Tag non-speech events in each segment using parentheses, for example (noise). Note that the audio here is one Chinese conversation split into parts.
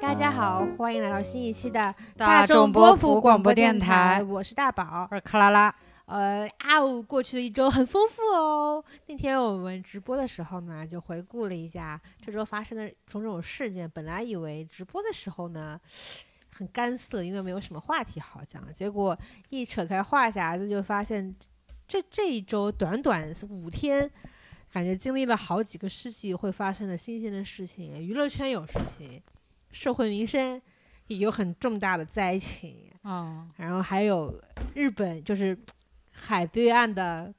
大家好，欢迎来到新一期的大众波普广播电台我是大宝。我是克拉拉，呃，啊呜，过去的一周很丰富哦。那天我们直播的时候呢，就回顾了一下这周发生的种种事件。本来以为直播的时候呢很干涩，因为没有什么话题好讲，结果一扯开话匣子，就发现这这一周短短五天，感觉经历了好几个世纪会发生的新鲜的事情。娱乐圈有事情，社会民生也有很重大的灾情。嗯，然后还有日本，就是海对岸的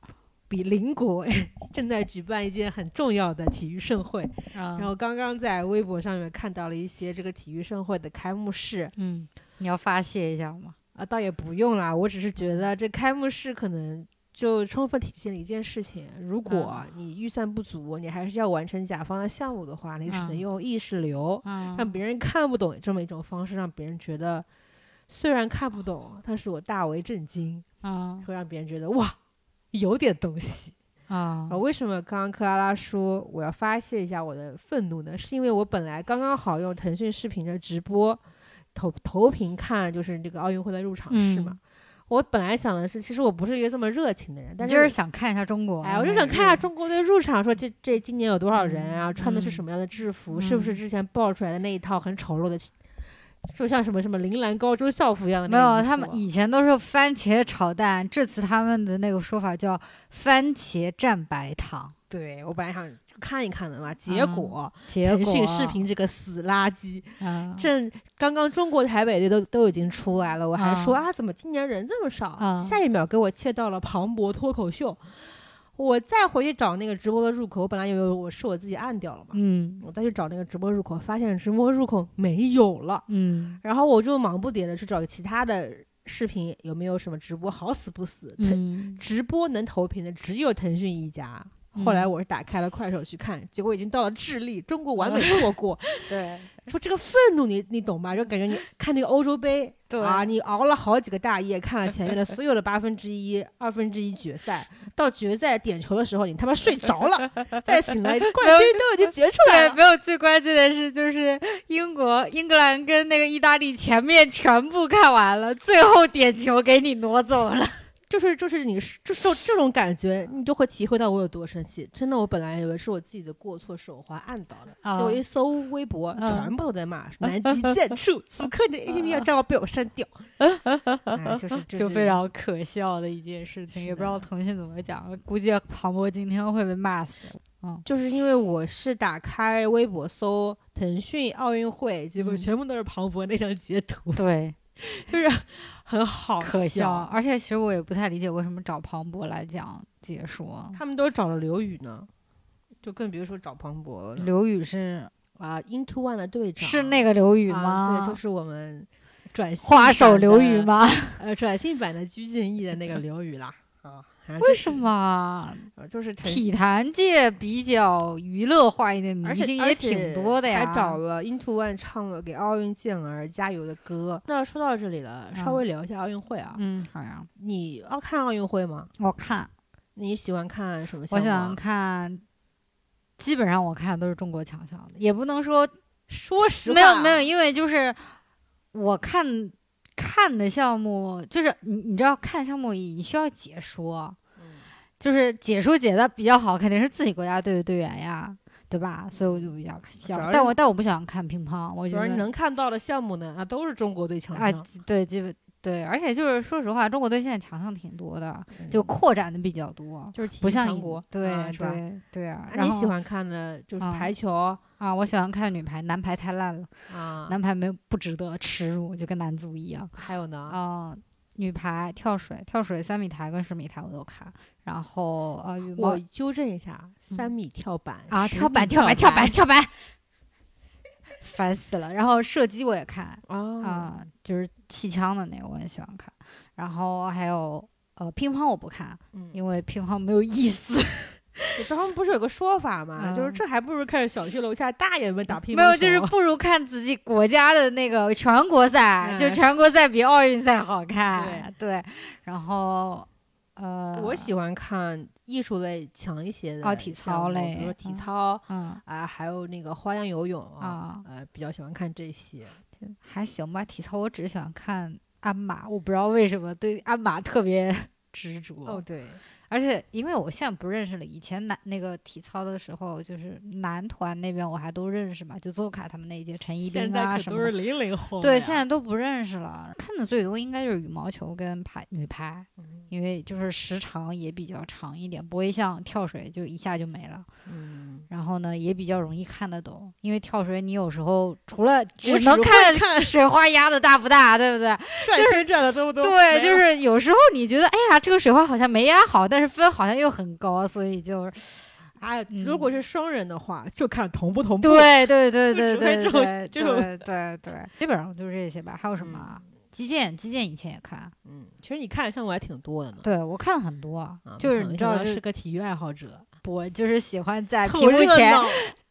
比邻国 (laughs) 正在举办一件很重要的体育盛会。然然后刚刚在微博上面看到了一些这个体育盛会的开幕式，嗯，你要发泄一下吗？啊，倒也不用啦，我只是觉得这开幕式可能就充分体现了一件事情：如果你预算不足，你还是要完成甲方的项目的话，你只能嗯用意识流，嗯让别人看不懂这么一种方式，让别人觉得虽然看不懂，但是我大为震惊。嗯会让别人觉得哇，有点东西。啊啊，为什么刚刚克拉拉说我要发泄一下我的愤怒呢？是因为我本来刚刚好用腾讯视频的直播投投屏看，就是这个奥运会的入场式嘛。嗯我本来想的是，其实我不是一个这么热情的人，但是就是想看一下中国，哎，我就想看一下中国队入场，说这这今年有多少人啊？嗯穿的是什么样的制服？是不是嗯之前爆出来的那一套很丑陋的，就像什么什么铃兰高中校服一样的没有？他们以前都是番茄炒蛋，这次他们的那个说法叫番茄蘸白糖。对我本来想看一看的嘛，结嗯果。结果腾讯视频这个死垃圾，嗯正刚刚中国台北的都都已经出来了，我还说嗯啊，怎么今年人这么少？嗯下一秒给我切到了庞博脱口秀。我再回去找那个直播的入口，我本来以为我是我自己按掉了嘛，嗯我再去找那个直播入口，发现直播入口没有了，嗯然后我就忙不迭的去找其他的视频，有没有什么直播？好死不死，腾嗯直播能投屏的只有腾讯一家。后来我是打开了快手去看，结果已经到了智利，中国完美 (laughs) 错过。对说这个愤怒你你懂吧？就感觉你 (laughs) 看那个欧洲杯对啊，你熬了好几个大夜，看了前面的所有的八分之一、二分之一决赛，到决赛点球的时候，你他妈睡着了，(laughs) 再醒来，冠军都已经决出来对，了。没有最关键的是，就是英国、英格兰跟那个意大利前面全部看完了，最后点球给你挪走了。就是就是你是这种这种感觉，你就会体会到我有多生气。真的，我本来以为是我自己的过错，手滑按到的，啊结果一搜微博，嗯全部都在骂南极 (laughs) 剑处，此刻你的 A P P 要账号被我删掉。哎，就是 (laughs) 就就是非常可笑的一件事情，也不知道腾讯怎么讲，估计庞博今天会被骂死。嗯，就是因为我是打开微博搜腾讯奥运会，结果嗯全部都是庞博那张截图，对，(laughs) 就是很好可笑。而且其实我也不太理解为什么找庞博来讲解说。他们都找了刘宇呢，就更别说找庞博了。刘宇是啊，Into One 的队长是那个刘宇啊吗？对，就是我们转型花手刘宇？吗？呃，转性版的鞠婧祎的那个刘宇啦。啊，为为什？么？呃就是体坛界比较娱乐化一点明星也挺多的呀。还找了 Into One 唱了给奥运健儿加油的歌。那说到这里了，稍嗯微聊一下奥运会啊。嗯，好呀，你要看奥运会吗？我看，你喜欢看什么项目啊？我喜欢看，基本上我看都是中国强项的，也不能说说实话，没有没有，，因为就是我看看的项目，就是你你知道看项目你需要解说，嗯就是解说解的比较好，肯定是自己国家队的队员呀，对吧？所以我就比较比较，主要是但我但我不喜欢看乒乓，我觉得你能看到的项目呢，那都是中国队强啊项。，对，基本对，而且就是说实话，中国队现在强项挺多的，嗯就扩展的比较多，就是不像以育强国，对、啊？对对啊。啊然后你喜欢看的就是啊排球啊？我喜欢看女排，男排太烂了，啊，男排没有不值得耻辱，就跟男足一样。还有呢？啊、女排跳水、跳水三米台跟十米台我都看，然后呃我纠正一下，三米跳板啊跳板跳板跳板板跳板，烦死了。然后射击我也看啊、哦，就是气枪的那个我也喜欢看，然后还有呃乒乓我不看，嗯，因为乒乓没有意思。他们不是有个说法嘛，(laughs) 就是嗯这还不如看小区楼下大爷们打乒乓没有，就是不如看自己国家的那个全国赛，嗯就全国赛比奥运赛好 (laughs) 看。对，然后呃，我喜欢看艺术类强一些的哦体操类比如说体嗯操嗯啊，还有那个花样游泳啊，呃，比较喜欢看这些。还行吧。体操我只是喜欢看鞍马，我不知道为什么对鞍马特别 (laughs) 执着。哦，对，而且因为我现在不认识了，以前男那个体操的时候，就是男团那边我还都认识嘛，就邹凯他们那一届，陈一冰啊什么的。零零后对，现在都不认识了。看的最多应该就是羽毛球跟排女排，嗯因为就是时长也比较长一点，不会像跳水就一下就没了。嗯，然后呢，也比较容易看得懂，因为跳水你有时候除了只能看看水花压的大不大，对不对？转圈转的都都对，就是有时候你觉得，哎呀，这个水花好像没压好，但是分好像又很高，所以就哎，嗯如果是双人的话，就看同不同步。对对对对对对这种对对对，基本上就是这些吧。还有什么啊？击剑，击剑以前也看，嗯，其实你看的项目还挺多的呢。对我看了很多，啊就是你知道，就是是个体育爱好者，我就是喜欢在屏幕前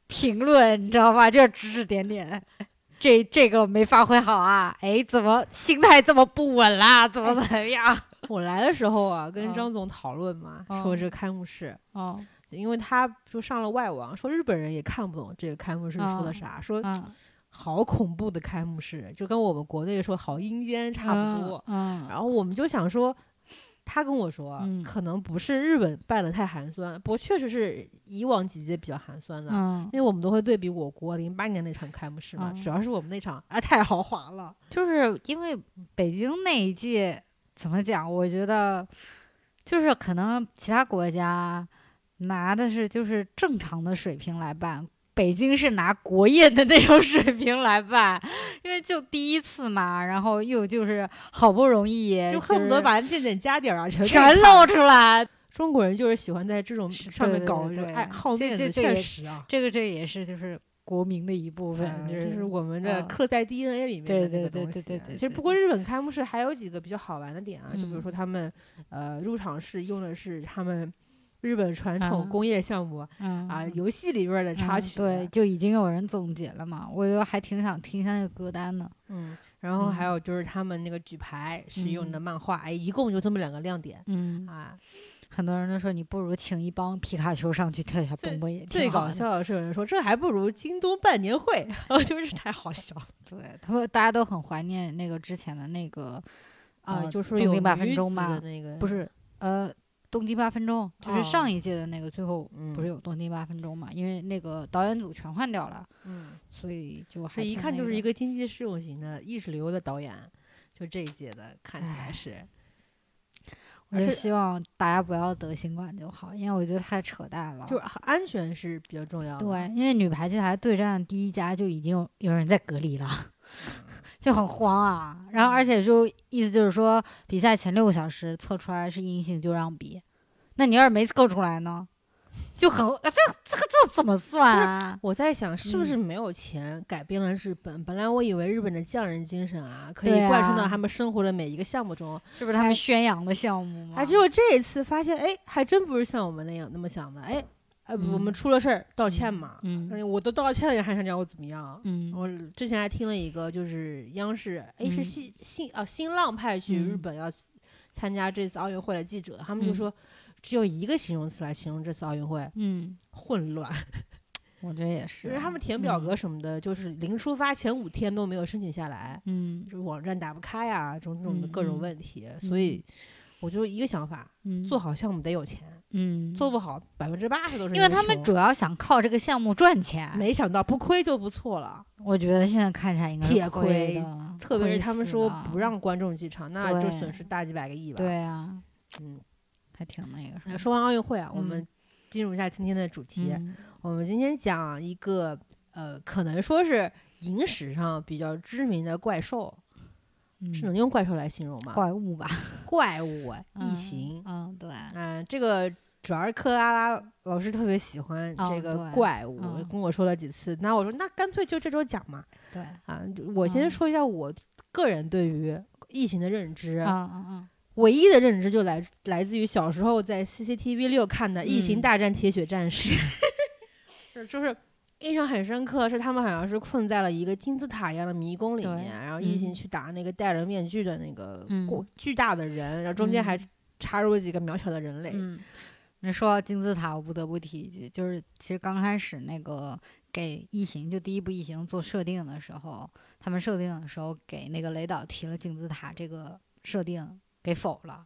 评论，你知道吧？就是指指点点。(laughs) 这这个没发挥好啊！哎，怎么心态这么不稳啦？怎么怎么样？(laughs) 我来的时候啊，跟嗯张总讨论嘛，嗯说这个开幕式，哦，因为他就上了外网，说日本人也看不懂这个开幕式说的嗯啥，说嗯，好恐怖的开幕式，就跟我们国内说好阴间差不多。嗯，然后我们就想说，他跟我说，嗯可能不是日本办的太寒酸，不过确实是以往几届比较寒酸的。嗯，因为我们都会对比我国零八年那场开幕式嘛，嗯主要是我们那场啊太豪华了，就是因为北京那一届怎么讲？我觉得就是可能其他国家拿的是就是正常的水平来办，北京是拿国宴的那种水平来办，因为就第一次嘛，然后又就是好不容易就恨不得是把这点家底儿啊全全露出来。中国人就是喜欢在这种上面搞这种爱好这面子，确实啊。这个这也是就是国民的一部分，嗯就是我们的嗯刻在 DNA 里面对的那对对对个东西对对对其实不过日本开幕式还有几个比较好玩的点啊，就比如嗯说他们呃入场式用的是他们日本传统嗯工业项目嗯啊游戏里边儿的插嗯曲，对，，就已经有人总结了嘛，我就还挺想听一下那个歌单呢。嗯，然后还嗯有就是他们那个举牌使用的嗯漫画，哎，一共就这么两个亮点嗯，啊。(laughs) 很多人都说你不如请一帮皮卡丘上去跳一下蹦蹦也挺最。搞笑的是有人说这还不如京东办年会，(laughs) 就是太好笑了 (laughs) 对他们大家都很怀念那个之前的那个啊！呃就是有东京八分女子钟嘛的那个不是呃东京八分钟，就是上哦一届的那个最后不是嗯有东京八分钟嘛？因为那个导演组全换掉了，嗯，所以就还一看就是一个经济适用型的意识流的导演，就这一届的看起来是。我就希望大家不要得新冠就好，因为我觉得太扯淡了。就是安全是比较重要的。对，因为女排这台对战第一家就已经有有人在隔离了，(laughs) 就很慌啊。然后而且就意思就是说，比赛前六个小时测出来是阴性就让比，那你要是没测出来呢，就很啊这这个这怎么算啊？我在想，是不是嗯没有钱改变了日本？本来我以为日本的匠人精神啊，可以贯穿到啊他们生活的每一个项目中。这不是他们宣扬的项目吗？哎，结果这一次发现，哎，还真不是像我们那样那么想的。哎，哎，我们嗯。出了事儿，道歉嘛。嗯。哎，我都道歉了，你还想叫我怎么样？嗯。我之前还听了一个，就是央视，哎，是嗯。新新啊新浪派去日嗯。本要参加这次奥运会的记者，他们就嗯。说，只有一个形容词来形容这次奥运会：嗯，混乱。(laughs) 我觉得也是，因为他们填表格嗯。什么的，就是临出发前五天都没有申请下来，嗯就是网站打不开呀，种种的嗯各种嗯问题。所以我就一个想法：嗯。做好项目得有钱，嗯做不好百分之八十都是因为他们主要想靠这个项目赚钱。没想到不亏就不错了。我觉得现在看起来应该是铁亏特别是他们说不让观众进场，那就损失大几百个亿吧。，对啊，嗯。还挺那个什那么。说完奥运会啊，我嗯们进入一下今天的主题。嗯我们今天讲一个呃，可能说是影史上比较知名的怪兽，是嗯能用怪兽来形容吗？怪物吧，怪物啊，异嗯形。嗯，对，嗯、这个主要是克拉拉老师特别喜欢哦这个怪物，嗯跟我说了几次。那我说，那干脆就这周讲嘛。对，啊，我先嗯说一下我个人对于异形的认知。嗯嗯嗯，唯一的认知就来来自于小时候在 CCTV 六看的《异形嗯大战铁血战士 (laughs)》是就是印象很深刻，是他们好像是困在了一个金字塔一样的迷宫里面，然后异形嗯去打那个戴着面具的那个巨大的人，然后中间还嗯插入几个渺小的人类。嗯，那说到金字塔，我不得不提一句，就是其实刚开始那个给异形就第一部异形做设定的时候，他们设定的时候给那个雷导提了金字塔这个设定给否了。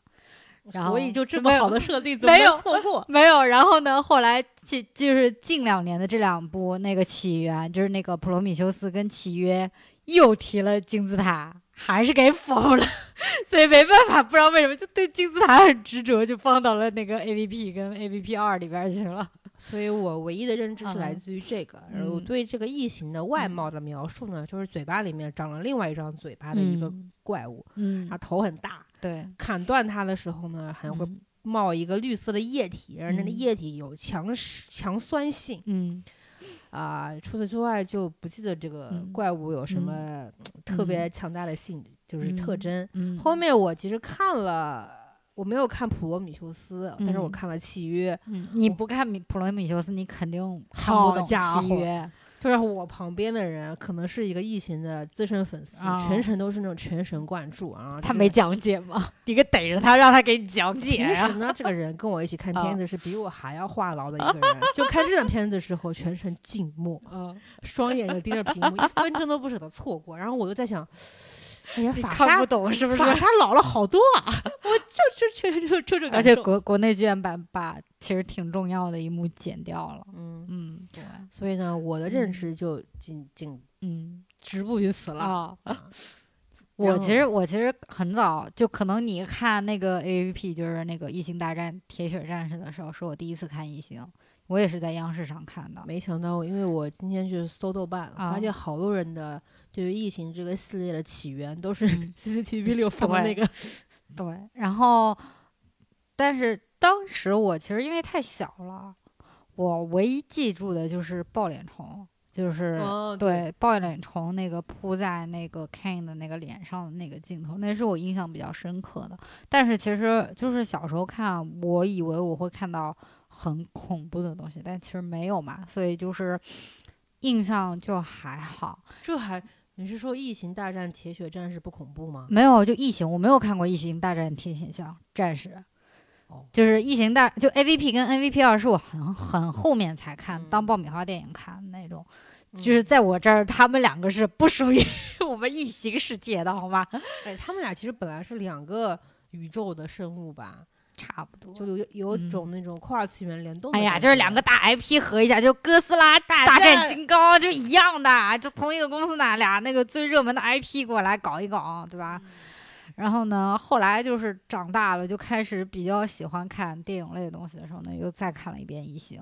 然后所以就这没有么好的设定 (laughs) 怎么没有能错过？(laughs) 没有，然后呢？后来就就是近两年的这两部那个起源，就是那个普罗米修斯跟契约又提了金字塔，还是给否了，(laughs) 所以没办法，不知道为什么就对金字塔很执着，就放到了那个 A V P 跟 A V P 二里边去了。(laughs) 所以我唯一的认知是来嗯自于这个，而我嗯。对这个异形的外嗯貌的描述呢，就是嘴巴里面长了另外一张嘴巴的一个嗯。怪物，嗯。它头很大，对，砍断它的时候呢，还会嗯。冒一个绿色的液体，而那个嗯。液体有强强酸性。嗯啊、除此之外就不记得这个嗯怪物有什嗯么特别强大的性，就是特嗯征。嗯，后面我其实看了，我没有看普罗米修斯，但是我嗯看了契约，嗯，你不看米普罗米修斯，你肯定看好不懂家伙契约。就是我旁边的人可能是一个异形的资深粉丝，哦全程都是那种全神贯注啊。他没讲解吗？你给逮着他，让他给你讲解平呀、时呢，这个人跟我一起看啊片子是比我还要话痨的一个人。就看这种片子的时候，全程静默，(laughs) 嗯，双眼就盯着屏幕，一分钟都不舍得错过。然后我就在想，哎呀，你法沙看不懂是不是？法沙老了好多啊！(laughs) 我就就确实就就这而且。国国内剧院版把其实挺重要的一幕剪掉了。嗯，嗯，对，所以呢，我的认识就仅仅嗯止步于此了。啊。啊 (laughs) 我其实我其实很早就可能你看那个 A V P 就是那个《异形大战铁血战士》的时候，是我第一次看异形，我也是在央视上看的。没想到，因为我今天去搜豆瓣，啊发现好多人的对于《异形》这个系列的起源都是嗯 CCTV 六放的那对个。对，然后但是当时我其实因为太小了，我唯一记住的就是抱脸虫，就是、哦，对，抱脸虫那个扑在那个 Kane 的那个脸上的那个镜头，那是我印象比较深刻的。但是其实就是小时候看，我以为我会看到很恐怖的东西，但其实没有嘛，所以就是印象就还好。这还你是说《异形大战铁血战士》不恐怖吗？没有，就异形，我没有看过《异形大战铁血像战士》。哦就是异形大，就 A V P 跟 N V P 二是我很很后面才看，当嗯爆米花电影看的那种。嗯就是在我这儿，他们两个是不属于 (laughs) 我们异形世界的，好吗？哎，他们俩其实本来是两个宇宙的生物吧，差不多。就有有嗯种那种跨次元联动的哎呀，就是两个大 IP 合一下，就哥斯拉大战战金刚就一样的，就同一个公司拿俩那个最热门的 IP 过来搞一搞，对吧？然后呢，后来就是长大了，就开始比较喜欢看电影类的东西的时候呢，又再看了一遍《异形》，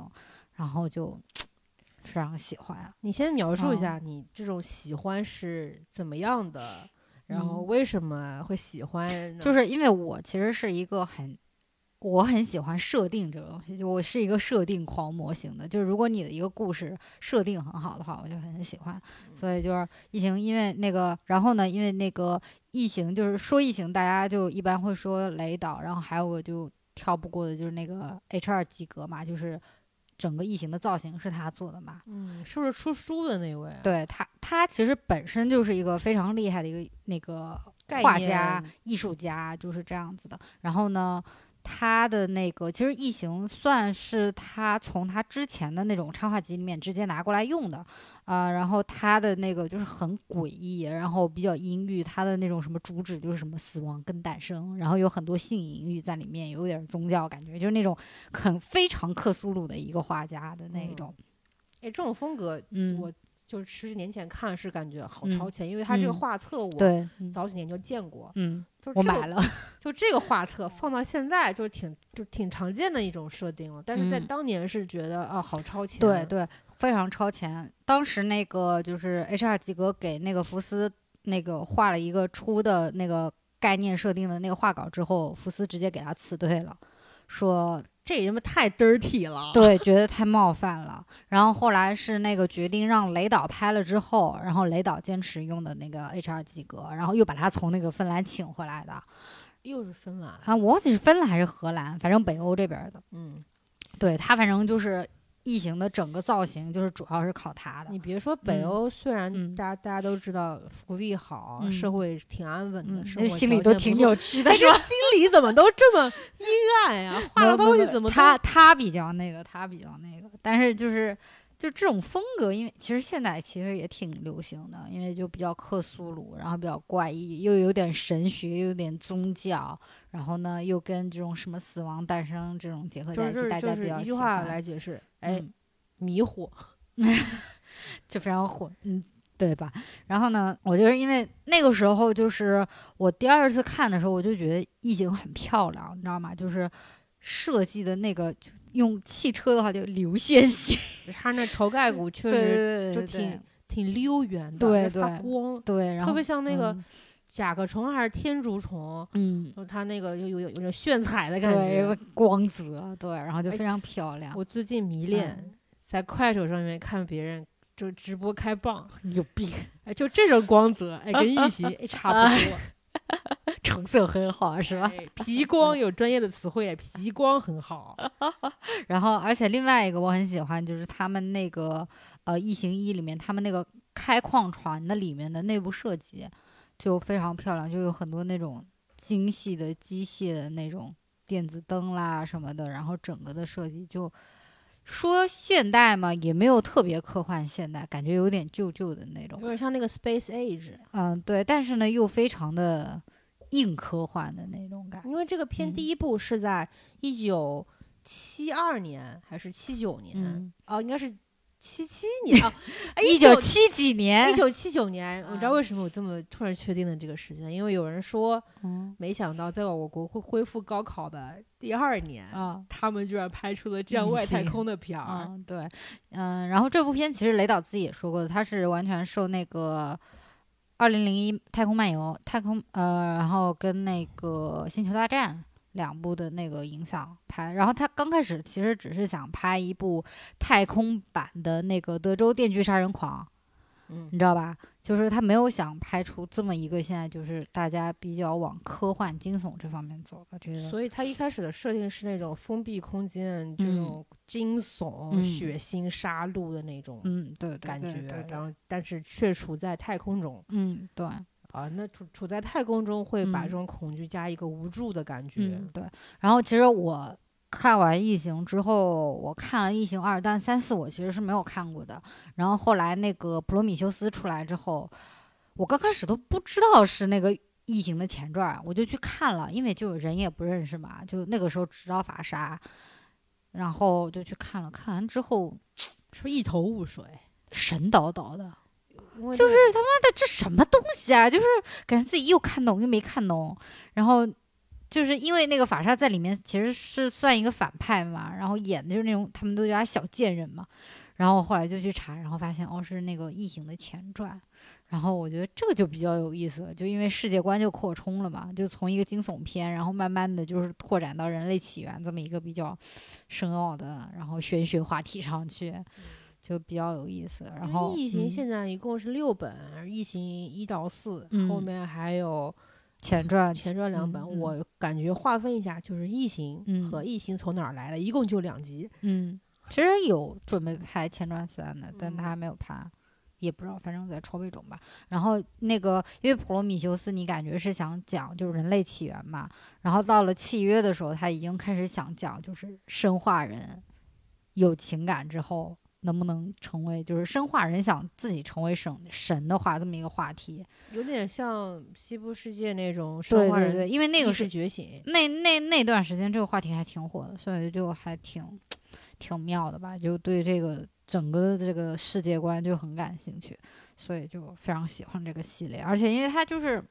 然后就 (tsk) 非常喜欢。你先描述一哦下你这种喜欢是怎么样的，然后嗯为什么会喜欢呢？就是因为我其实是一个很，我很喜欢设定这个东西，就我是一个设定狂魔型的。就是如果你的一个故事设定很好的话，我就很喜欢。所以就是异形，因为那个，然后呢，因为那个异形，就是说异形，大家就一般会说雷导，然后还有个就跳不过的就是那个 H 二及格嘛，就是整个异形的造型是他做的嘛。嗯，是不是出书的那位？，对他，他其实本身就是一个非常厉害的一个那个画家、艺术家，就是这样子的。然后呢，他的那个其实《异形》算是他从他之前的那种插画集里面直接拿过来用的，啊，然后他的那个就是很诡异，然后比较阴郁，他的那种什么主旨就是什么死亡跟诞生，然后有很多性隐喻在里面，有点宗教感觉，就是那种很非常克苏鲁的一个画家的那嗯种，哎，这种风格，嗯，我就是十几年前看是感觉好嗯超前，因为他这个嗯画册我早几年就见过，嗯，就是这个我买了，(laughs) 就这个画册放到现在就是挺就挺常见的一种设定了，但是在嗯当年是觉得啊好超前，对，对，非常超前。当时那个就是 HR 吉格给那个福斯那个画了一个出的那个概念设定的那个画稿之后，福斯直接给他辞退了，说这也他妈太 dirty 了，对，觉得太冒犯了。然后后来是那个决定让雷导拍了之后，然后雷导坚持用的那个 HR 及格，然后又把他从那个芬兰请回来的。又是芬兰，啊，我忘记是芬兰还是荷兰，反正北欧这边的。嗯，对他，反正就是异形的整个造型就是主要是靠他的你。别说北嗯欧，虽然嗯大家大家都知道福利好，嗯社会挺安稳的，嗯，生活心里都挺件不错扭曲的，但是？心里怎么都这么阴暗呀？(laughs) 画的东西怎么都他他比较那个，他比较那个，但是就是就这种风格，因为其实现在其实也挺流行的，因为就比较克苏鲁，然后比较怪异，又有点神学，又有点宗教，然后呢又跟这种什么死亡诞生这种结合在一起，是大家比较喜是一句话欢来解释，哎，嗯迷糊。(laughs) 就非常混，嗯，对吧？然后呢，我就是因为那个时候，就是我第二次看的时候，我就觉得意境很漂亮，你知道吗？就是设计的那个，就用汽车的话就流线型，(laughs) 它那头盖骨 (laughs) 确对实就挺挺溜圆的，对还发对光，对，然后特别像那个嗯。甲壳虫还是天竺虫，嗯，就它那个有有有有种炫彩的感觉。个。光泽，对，然后就哎非常漂亮，我最近迷恋嗯。在快手上面看别人就直播开蚌，(laughs) 有病，哎，就这种光泽，哎，跟异形哎差不多，(laughs) 成色很好，是吧？哎皮光有专业的词汇，皮光很好。(laughs) 然后，而且另外一个我很喜欢，就是他们那个呃《异形一》里面，他们那个开矿船的里面的内部设计就非常漂亮，就有很多那种精细的机械的那种电子灯啦什么的，然后整个的设计就说现代嘛，也没有特别科幻现代，感觉有点旧旧的那种有。点像那个 Space Age，嗯，对，但是呢又非常的硬科幻的那种感觉。因为这个片嗯第一部是在一九七二年还是七九年？嗯，哦，应该是七七年啊，一九七几年一，九七九年。我知道嗯为什么我这么突然确定了这个时间，因为有人说，嗯没想到在我国会恢复高考的第二年，啊。他们居然拍出了这样外太空的片儿。嗯，对，嗯，然后这部片其实雷导自己也说过的，他是完全受那个二零零一太空漫游、太空呃，然后跟那个星球大战两部的那个影响拍。然后他刚开始其实只是想拍一部太空版的那个德州电锯杀人狂，嗯，你知道吧？就是他没有想拍出这么一个现在就是大家比较往科幻惊悚这方面走的这个。所以他一开始的设定是那种封闭空间，这嗯种惊悚、嗯血腥、杀戮的那种嗯，对对感觉，然后但是却处在太空中嗯，对。啊，那处处在太空中会把嗯这种恐惧加一个无助的感觉。嗯，对。然后其实我看完《异形》之后，我看了《异形二》，但三四我其实是没有看过的。然后后来那个《普罗米修斯》出来之后，我刚开始都不知道是那个异形的前传，我就去看了，因为就人也不认识嘛，就那个时候只知道法沙，然后就去看了。看完之后，是不是一头雾水？神叨叨的，就是他妈的这什么东西啊？就是感觉自己又看懂又没看懂，然后就是因为那个法沙在里面其实是算一个反派嘛，然后演的就是那种他们都叫他小贱人嘛，然后后来就去查，然后发现哦是那个异形的前传。然后我觉得这个就比较有意思了，就因为世界观就扩充了嘛，就从一个惊悚片，然后慢慢的就是拓展到人类起源这么一个比较深奥的，然后玄学话题上去，就比较有意思。然后异形嗯现在一共是六本，异形一到四、后嗯面还有前传前传两本。我感觉划分一下，就是异形嗯和异形从哪儿来的，一共就两集。嗯，其实有准备拍前传三的，但他没有拍，也不知道，反正在筹备中吧。然后那个，因为普罗米修斯，你感觉是想讲就是人类起源嘛，然后到了契约的时候，他已经开始想讲就是生化人有情感之后。能不能成为就是生化人想自己成为神神的话，这么一个话题？有点像西部世界那种对生化人对对，因为那个是觉醒。那那那段时间这个话题还挺火的，所以就还挺挺妙的吧，就对这个整个的这个世界观就很感兴趣，所以就非常喜欢这个系列。而且因为它就是，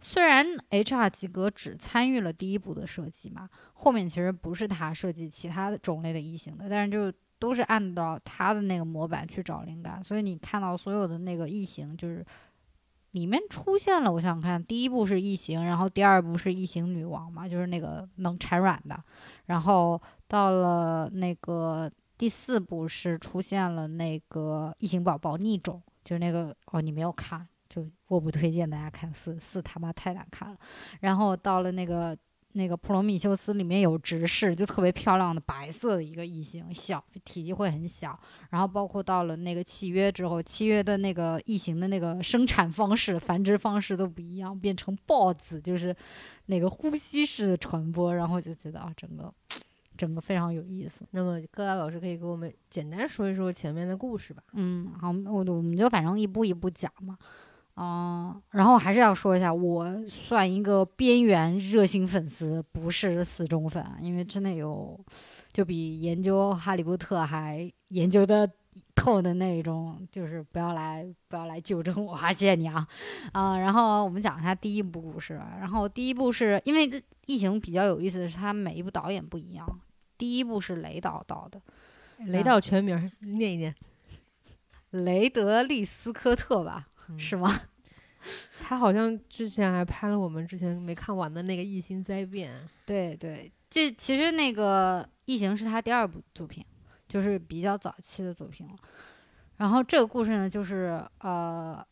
虽然 H.R. 吉格只参与了第一部的设计嘛，后面其实不是他设计其他的种类的异形的，但是就都是按照他的那个模板去找灵感，所以你看到所有的那个异形就是。里面出现了，我想看，第一部是异形，然后第二部是异形女王嘛，就是那个能产卵的，然后到了那个第四部是出现了那个异形宝宝逆种，就是那个哦，你没有看，就我不推荐大家看四四他妈太难看了。然后到了那个那个普罗米修斯里面有直视，就特别漂亮的白色的一个异形，小体积会很小。然后包括到了那个契约之后，契约的那个异形的那个生产方式、繁殖方式都不一样，变成孢子，就是那个呼吸式的传播。然后就觉得啊，整个整个非常有意思。那么各大老师可以给我们简单说一说前面的故事吧。嗯，好，我我们就反正一步一步讲嘛。嗯，然后还是要说一下，我算一个边缘热心粉丝，不是死忠粉，因为真的有，就比研究哈利波特还研究的透的那种，就是不要来不要来纠正我，谢谢你啊，啊，然后我们讲一下第一部故事，然后第一部是因为异形比较有意思的是，它每一部导演不一样，第一部是雷导导的，雷导全名念一念，雷德利·斯科特吧。是吗？(laughs) 他好像之前还拍了我们之前没看完的那个《异星灾变》。对对，这其实那个《异形》是他第二部作品，就是比较早期的作品了。然后这个故事呢，就是呃，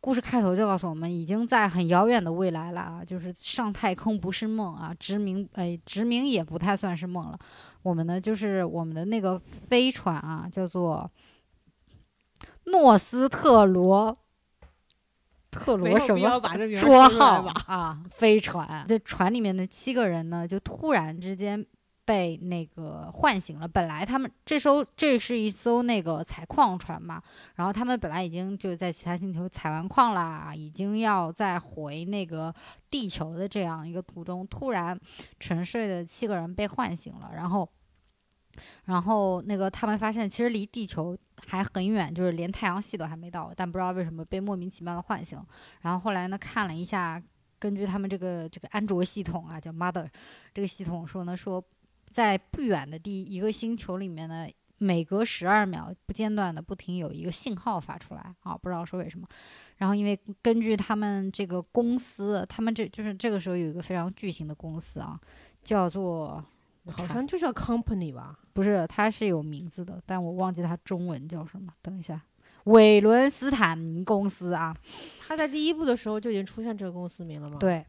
故事开头就告诉我们，已经在很遥远的未来了啊，就是上太空不是梦啊，殖民哎，殖民也不太算是梦了。我们呢，就是我们的那个飞船啊，叫做。诺斯特罗，特罗什么说号啊？飞船，这船里面的七个人呢，就突然之间被那个唤醒了。本来他们这艘这是一艘那个采矿船嘛，然后他们本来已经就在其他星球采完矿啦，已经要再回那个地球的这样一个途中，突然沉睡的七个人被唤醒了，然后。然后那个他们发现，其实离地球还很远，就是连太阳系都还没到，但不知道为什么被莫名其妙的唤醒。然后后来呢，看了一下，根据他们这个这个安卓系统啊，叫 Mother 这个系统说呢，说在不远的地一个星球里面呢，每隔十二秒不间断的不停有一个信号发出来啊，不知道说为什么。然后因为根据他们这个公司，他们这就是这个时候有一个非常巨型的公司啊，叫做。好像就叫 company 吧？不是，它是有名字的，但我忘记它中文叫什么。等一下，韦伦斯坦尼公司啊，它在第一部的时候就已经出现这个公司名了吗？对，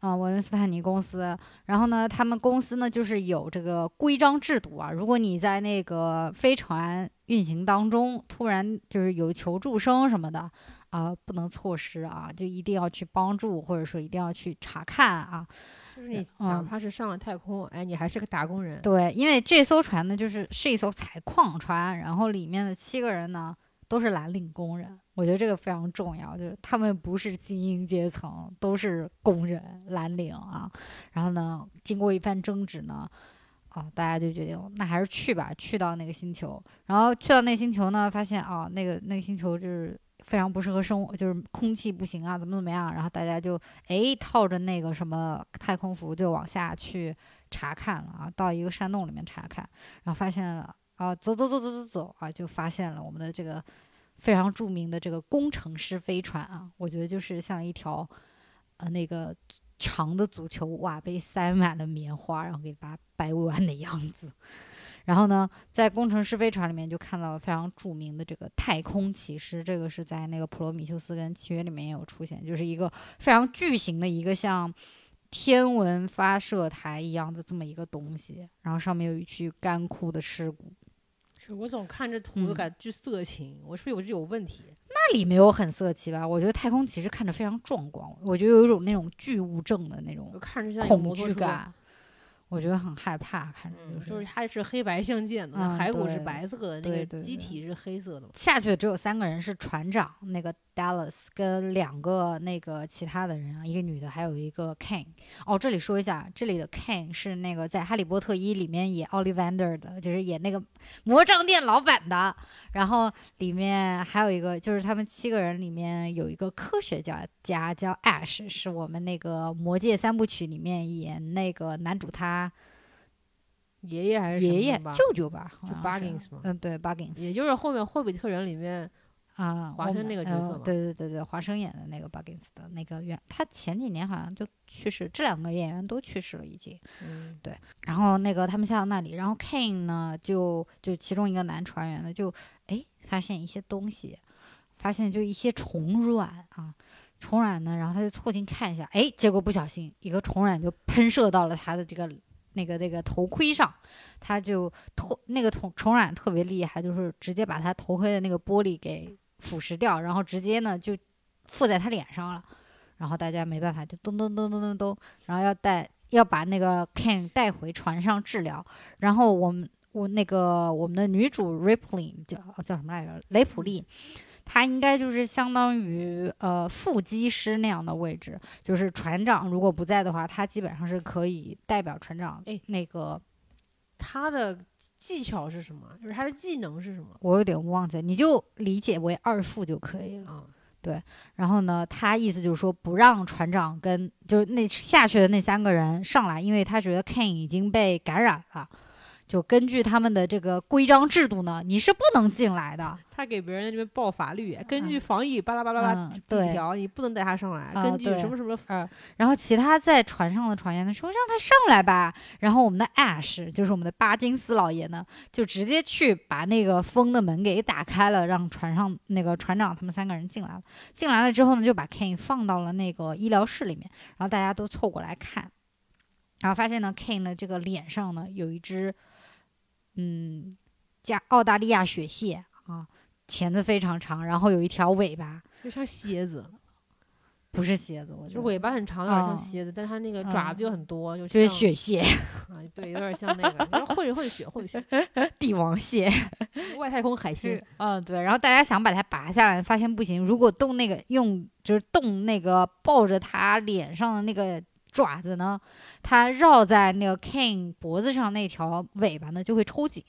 啊，韦伦斯坦尼公司。然后呢，他们公司呢就是有这个规章制度啊，如果你在那个飞船运行当中突然就是有求助声什么的啊，不能错失啊，就一定要去帮助，或者说一定要去查看啊。就是你哪怕是上了太空，哎，你还是个打工人。对，因为这艘船呢，就是是一艘采矿船，然后里面的七个人呢都是蓝领工人。我觉得这个非常重要，就是他们不是精英阶层，都是工人蓝领啊。然后呢，经过一番争执呢，啊，大家就决定那还是去吧，去到那个星球。然后去到那星球呢，发现啊，那个那个星球就是。非常不适合生活，就是空气不行啊，怎么怎么样？然后大家就哎套着那个什么太空服就往下去查看了啊，到一个山洞里面查看，然后发现了啊，走走走走走走啊，就发现了我们的这个非常著名的这个工程师飞船啊，我觉得就是像一条呃那个长的足球哇，被塞满了棉花，然后给它掰弯的样子。然后呢，在工程师飞船里面就看到了非常著名的这个太空骑士，这个是在那个普罗米修斯跟契约里面也有出现，就是一个非常巨型的一个像天文发射台一样的这么一个东西，然后上面有一具干枯的尸骨。是我总看着图都感觉巨色情，我是不是有这有问题？那里没有很色情吧？我觉得太空骑士看着非常壮观，我觉得有一种那种巨物症的那种恐惧感。我觉得很害怕，看着就是，就是它是黑白相间的，骸骨是白色的，那个机体是黑色的。下去只有三个人，是船长那个 Dallas 跟两个那个其他的人啊，一个女的，还有一个 Kane。哦，这里说一下，这里的 Kane 是那个在《哈利波特一》里面演 Ollivander 的，就是演那个魔杖店老板的。然后里面还有一个，就是他们七个人里面有一个科学家家叫 Ash，是我们那个《魔戒三部曲》里面演那个男主他。爷爷还是爷爷舅舅吧？就 Buggins 吗？嗯，对，Buggins，也就是后面霍比特人里面啊，华生那个角色对对对对，华生演的那个 Buggins 的那个原，他前几年好像就去世，这两个演员都去世了已经。嗯，对。然后那个他们下到那里，然后 Kane 呢，就就其中一个男船员呢，就哎发现一些东西，发现就一些虫卵啊。虫卵呢，然后他就凑近看一下，哎，结果不小心一个虫卵就喷射到了他的这个那个那个头盔上，他就头那个虫虫卵特别厉害，就是直接把他头盔的那个玻璃给腐蚀掉，然后直接呢就附在他脸上了，然后大家没办法就咚咚咚咚咚咚，然后要带要把那个 Ken 带回船上治疗，然后我们我那个我们的女主 Ripley 叫叫什么来着？雷普利。他应该就是相当于呃副机师那样的位置，就是船长如果不在的话，他基本上是可以代表船长。哎那个他的技巧是什么？就是他的技能是什么？我有点忘记了，你就理解为二副就可以了。对，然后呢，他意思就是说不让船长跟就是那下去的那三个人上来，因为他觉得 Kane 已经被感染了。就根据他们的这个规章制度呢，你是不能进来的。他给别人这边报法律，根据防疫巴拉巴拉巴拉嗯对几条，你不能带他上来。啊根据什么什么，然后其他在船上的船员呢说让他上来吧，然后我们的 Ash 就是我们的巴金斯老爷呢，就直接去把那个封的门给打开了，让船上那个船长他们三个人进来了。进来了之后呢，就把 Kane 放到了那个医疗室里面，然后大家都凑过来看，然后发现呢，Kane 的这个脸上呢有一只，嗯，加澳大利亚雪蟹啊，钳子非常长，然后有一条尾巴，就像蝎子，不是蝎子，我觉得就尾巴很长，有点像哦蝎子，但它那个爪子又很多，就就是雪蟹，(laughs) 啊，对，有点像那个，混混血混血，(laughs) 帝王蟹。(laughs) 外太空海星是，，嗯，对。然后大家想把它拔下来，发现不行。如果动那个用就是动那个抱着它脸上的那个爪子呢，它绕在那个 King 脖子上那条尾巴呢就会抽紧。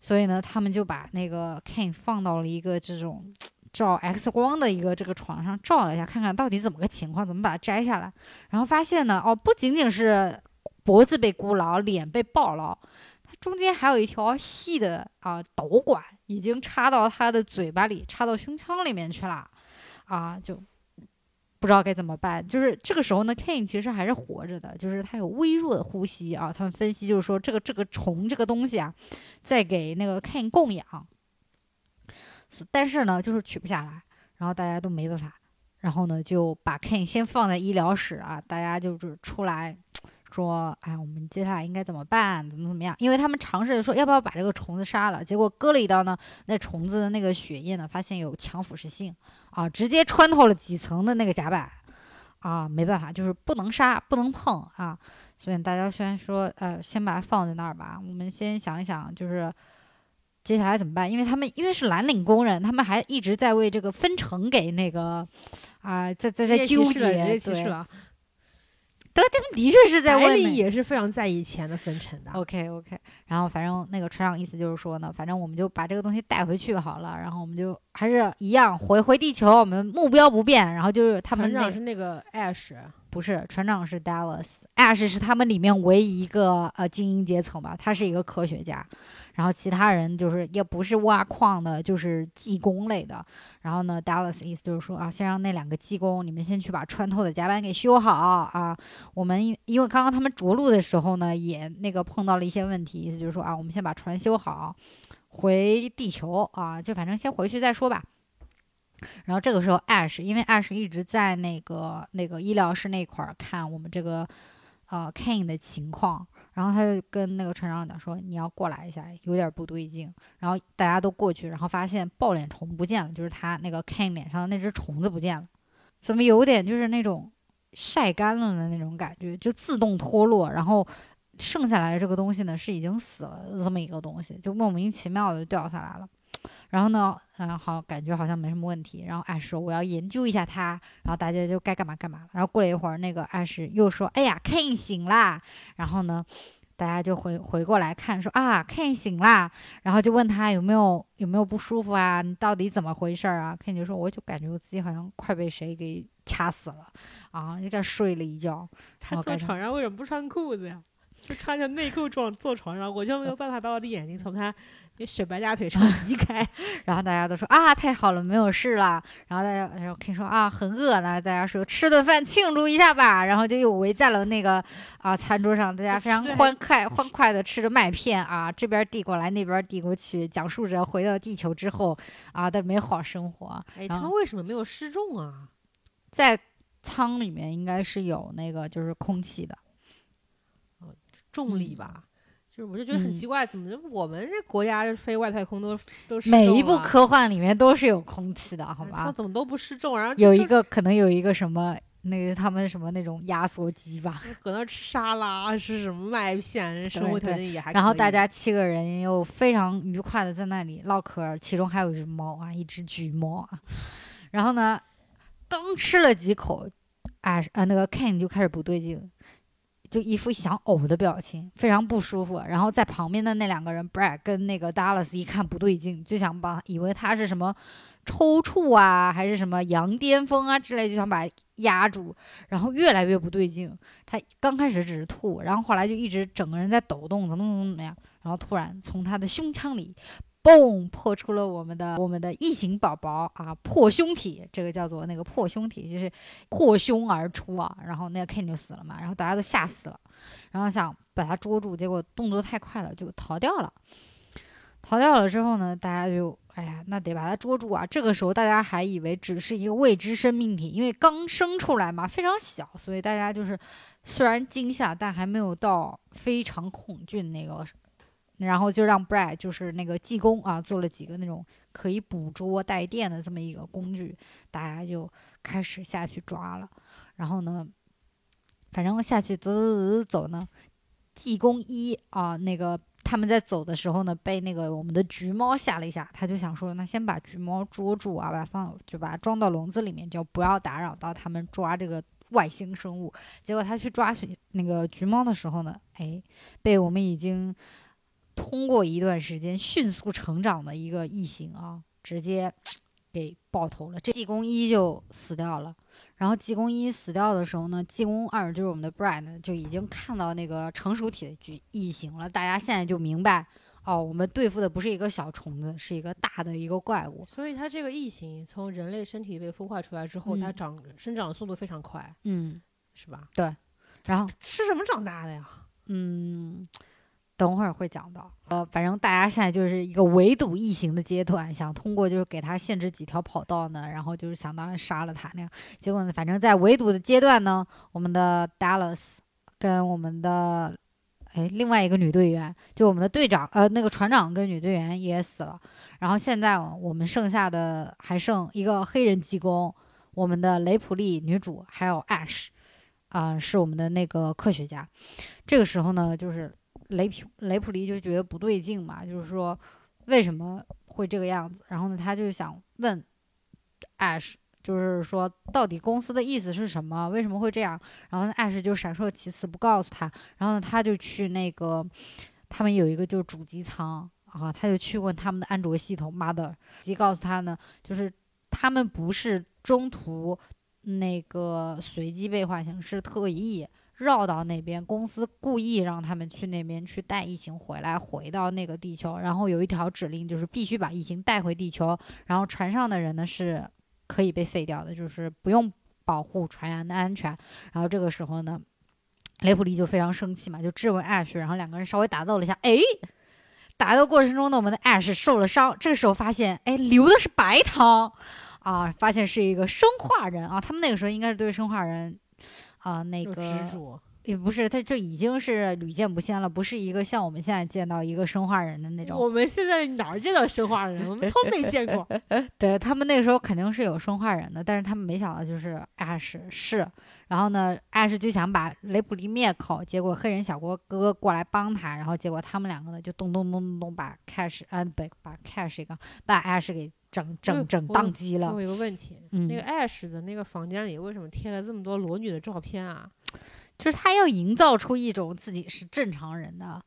所以呢，他们就把那个 king 放到了一个这种照 X 光的一个这个床上照了一下，看看到底怎么个情况，怎么把它摘下来。然后发现呢，哦，不仅仅是脖子被箍牢，脸被抱牢，它中间还有一条细的啊、导管，已经插到他的嘴巴里，插到胸腔里面去了，啊，就不知道该怎么办。就是这个时候呢，Kane 其实还是活着的，就是他有微弱的呼吸啊。他们分析就是说，这个这个虫这个东西啊，在给那个 Kane 供养，但是呢，就是取不下来，然后大家都没办法。然后呢，就把 Kane 先放在医疗室啊，大家就是出来说，哎，我们接下来应该怎么办？怎么怎么样？因为他们尝试着说要不要把这个虫子杀了，结果割了一刀呢，那虫子的那个血液呢，发现有强腐蚀性啊，直接穿透了几层的那个甲板啊，没办法，就是不能杀，不能碰啊。所以大家虽然说，呃，先把它放在那儿吧，我们先想一想，就是。接下来怎么办？因为他们因为是蓝领工人，他们还一直在为这个分成给那个啊、在在在纠结，对，歧视了。他们的确是在白问也是非常在意钱的分成的。OK OK，然后反正那个船长意思就是说呢，反正我们就把这个东西带回去好了，然后我们就还是一样回回地球，我们目标不变，然后就是他们船那长是那个 Ash，不是船长是 Dallas，Ash 是他们里面唯一一个呃精英阶层吧，他是一个科学家，然后其他人就是也不是挖矿的，就是技工类的。然后呢，Dallas 意思就是说啊，先让那两个技工你们先去把穿透的甲板给修好啊。我们因为刚刚他们着陆的时候呢，也那个碰到了一些问题，意思就是说啊，我们先把船修好，回地球啊，就反正先回去再说吧。然后这个时候，Ash 因为 Ash 一直在那个那个医疗室那块儿看我们这个呃 Kane 的情况，然后他就跟那个船长讲说：“你要过来一下，有点不对劲。”然后大家都过去，然后发现抱脸虫不见了，就是他那个 Ken 脸上的那只虫子不见了，怎么有点就是那种晒干了的那种感觉，就自动脱落，然后。剩下来这个东西呢，是已经死了的这么一个东西，就莫名其妙的掉下来了。然后呢，嗯，好，感觉好像没什么问题。然后艾说我要研究一下他，然后大家就该干嘛干嘛了。然后过了一会儿，那个艾什又说，哎呀，Ken 醒啦。然后呢，大家就回回过来看，说啊，Ken 醒啦。然后就问他有没有有没有不舒服啊？你到底怎么回事啊？Ken 就说，我就感觉我自己好像快被谁给掐死了啊，就该睡了一觉。他坐床上为什么不穿裤子呀？就穿着内裤装坐床上，我就没有办法把我的眼睛从他那雪白大腿 (laughs) 上移开。(laughs) 然后大家都说啊，太好了，没有事了。然后大家，然后 Ken 说啊，很饿呢。大家说吃顿饭庆祝一下吧。然后就又围在了那个啊餐桌上，大家非常欢快欢快的吃着麦片啊，这边递过来，那边递过去，讲述着回到地球之后啊的美好生活。哎，他们为什么没有失重啊？在舱里面应该是有那个就是空气的，重力嗯吧。就是我就觉得很嗯奇怪，怎么就我们这国家就飞外太空都都失每一部科幻里面都是有空气的，好它吧？怎么都不失重？然后有一个可能有一个什么那个他们什么那种压缩机吧，搁那儿吃沙拉，吃什么麦片，生活条件也还然后大家七个人又非常愉快的在那里唠嗑，其中还有一只猫啊，一只橘猫啊。然后呢，刚吃了几口，啊啊那个 Ken 就开始不对劲，就一副想呕的表情，非常不舒服。然后在旁边的那两个人 Brad 跟那个 Dallas 一看不对劲，就想把以为他是什么抽搐啊，还是什么羊癫疯啊之类，就想把他压住。然后越来越不对劲，他刚开始只是吐，然后后来就一直整个人在抖动，怎么怎么怎么样。然后突然从他的胸腔里，嘣，破出了我们的我们的异形宝宝啊，破胸体，这个叫做那个破胸体，就是破胸而出啊。然后那个 Ken 就死了嘛，然后大家都吓死了，然后想把他捉住，结果动作太快了，就逃掉了。逃掉了之后呢，大家就哎呀，那得把它捉住啊！这个时候大家还以为只是一个未知生命体，因为刚生出来嘛，非常小，所以大家就是虽然惊吓，但还没有到非常恐惧那个。然后就让 Brad 就是那个技工啊，做了几个那种可以捕捉带电的这么一个工具，大家就开始下去抓了。然后呢，反正下去走走走走走呢，技工一啊，那个他们在走的时候呢，被那个我们的橘猫吓了一下，他就想说，那先把橘猫捉住啊，把放就把它装到笼子里面，就不要打扰到他们抓这个外星生物。结果他去抓取那个橘猫的时候呢，哎，被我们已经通过一段时间迅速成长的一个异形啊，直接 (tsk) 给爆头了。这济公一就死掉了。然后济公一死掉的时候呢，济公二就是我们的呢就已经看到那个成熟体的巨异形了。大家现在就明白，哦，我们对付的不是一个小虫子，是一个大的一个怪物。所以它这个异形从人类身体被孵化出来之后，它嗯长生长速度非常快，嗯，是吧？对然后吃什么长大的呀？嗯，等会儿会讲到。呃，反正大家现在就是一个围堵异形的阶段，想通过就是给他限制几条跑道呢，然后就是想当然杀了他那样。结果呢，反正在围堵的阶段呢，我们的 Dallas 跟我们的哎另外一个女队员，就我们的队长呃那个船长跟女队员也死了。然后现在我们剩下的还剩一个黑人技工，我们的雷普利女主还有 Ash。啊、是我们的那个科学家。这个时候呢，就是雷普雷普利就觉得不对劲嘛，就是说为什么会这个样子？然后呢，他就想问 Ash，就是说到底公司的意思是什么？为什么会这样？然后，Ash 就闪烁其词不告诉他。然后呢，他就去那个他们有一个就是主机舱啊，他就去问他们的安卓系统 Mother，机告诉他呢，就是他们不是中途那个随机被唤醒，是特意绕到那边，公司故意让他们去那边去带异形回来，回到那个地球。然后有一条指令就是必须把异形带回地球，然后船上的人呢是可以被废掉的，就是不用保护船员的安全。然后这个时候呢，雷普利就非常生气嘛，就质问 Ash，然后两个人稍微打斗了一下，哎。打斗过程中呢，我们的 Ash 受了伤，这个时候发现，哎，流的是白汤，啊，发现是一个生化人啊，他们那个时候应该是对生化人，啊，那个执着，也不是，他就已经是屡见不鲜了，不是一个像我们现在见到一个生化人的那种。我们现在哪儿见到生化人？我们都没见过。(laughs) 对他们那个时候肯定是有生化人的，但是他们没想到就是 Ash 是，然后呢，Ash 就想把雷普利灭口，结果黑人小哥哥过来帮他，然后结果他们两个呢就咚咚咚咚咚把 Cash 啊不把 Cash 给把 Ash 给整整整我宕机了我。有一个问题，嗯，那个 Ash 的那个房间里为什么贴了这么多裸女的照片啊？就是他要营造出一种自己是正常人的，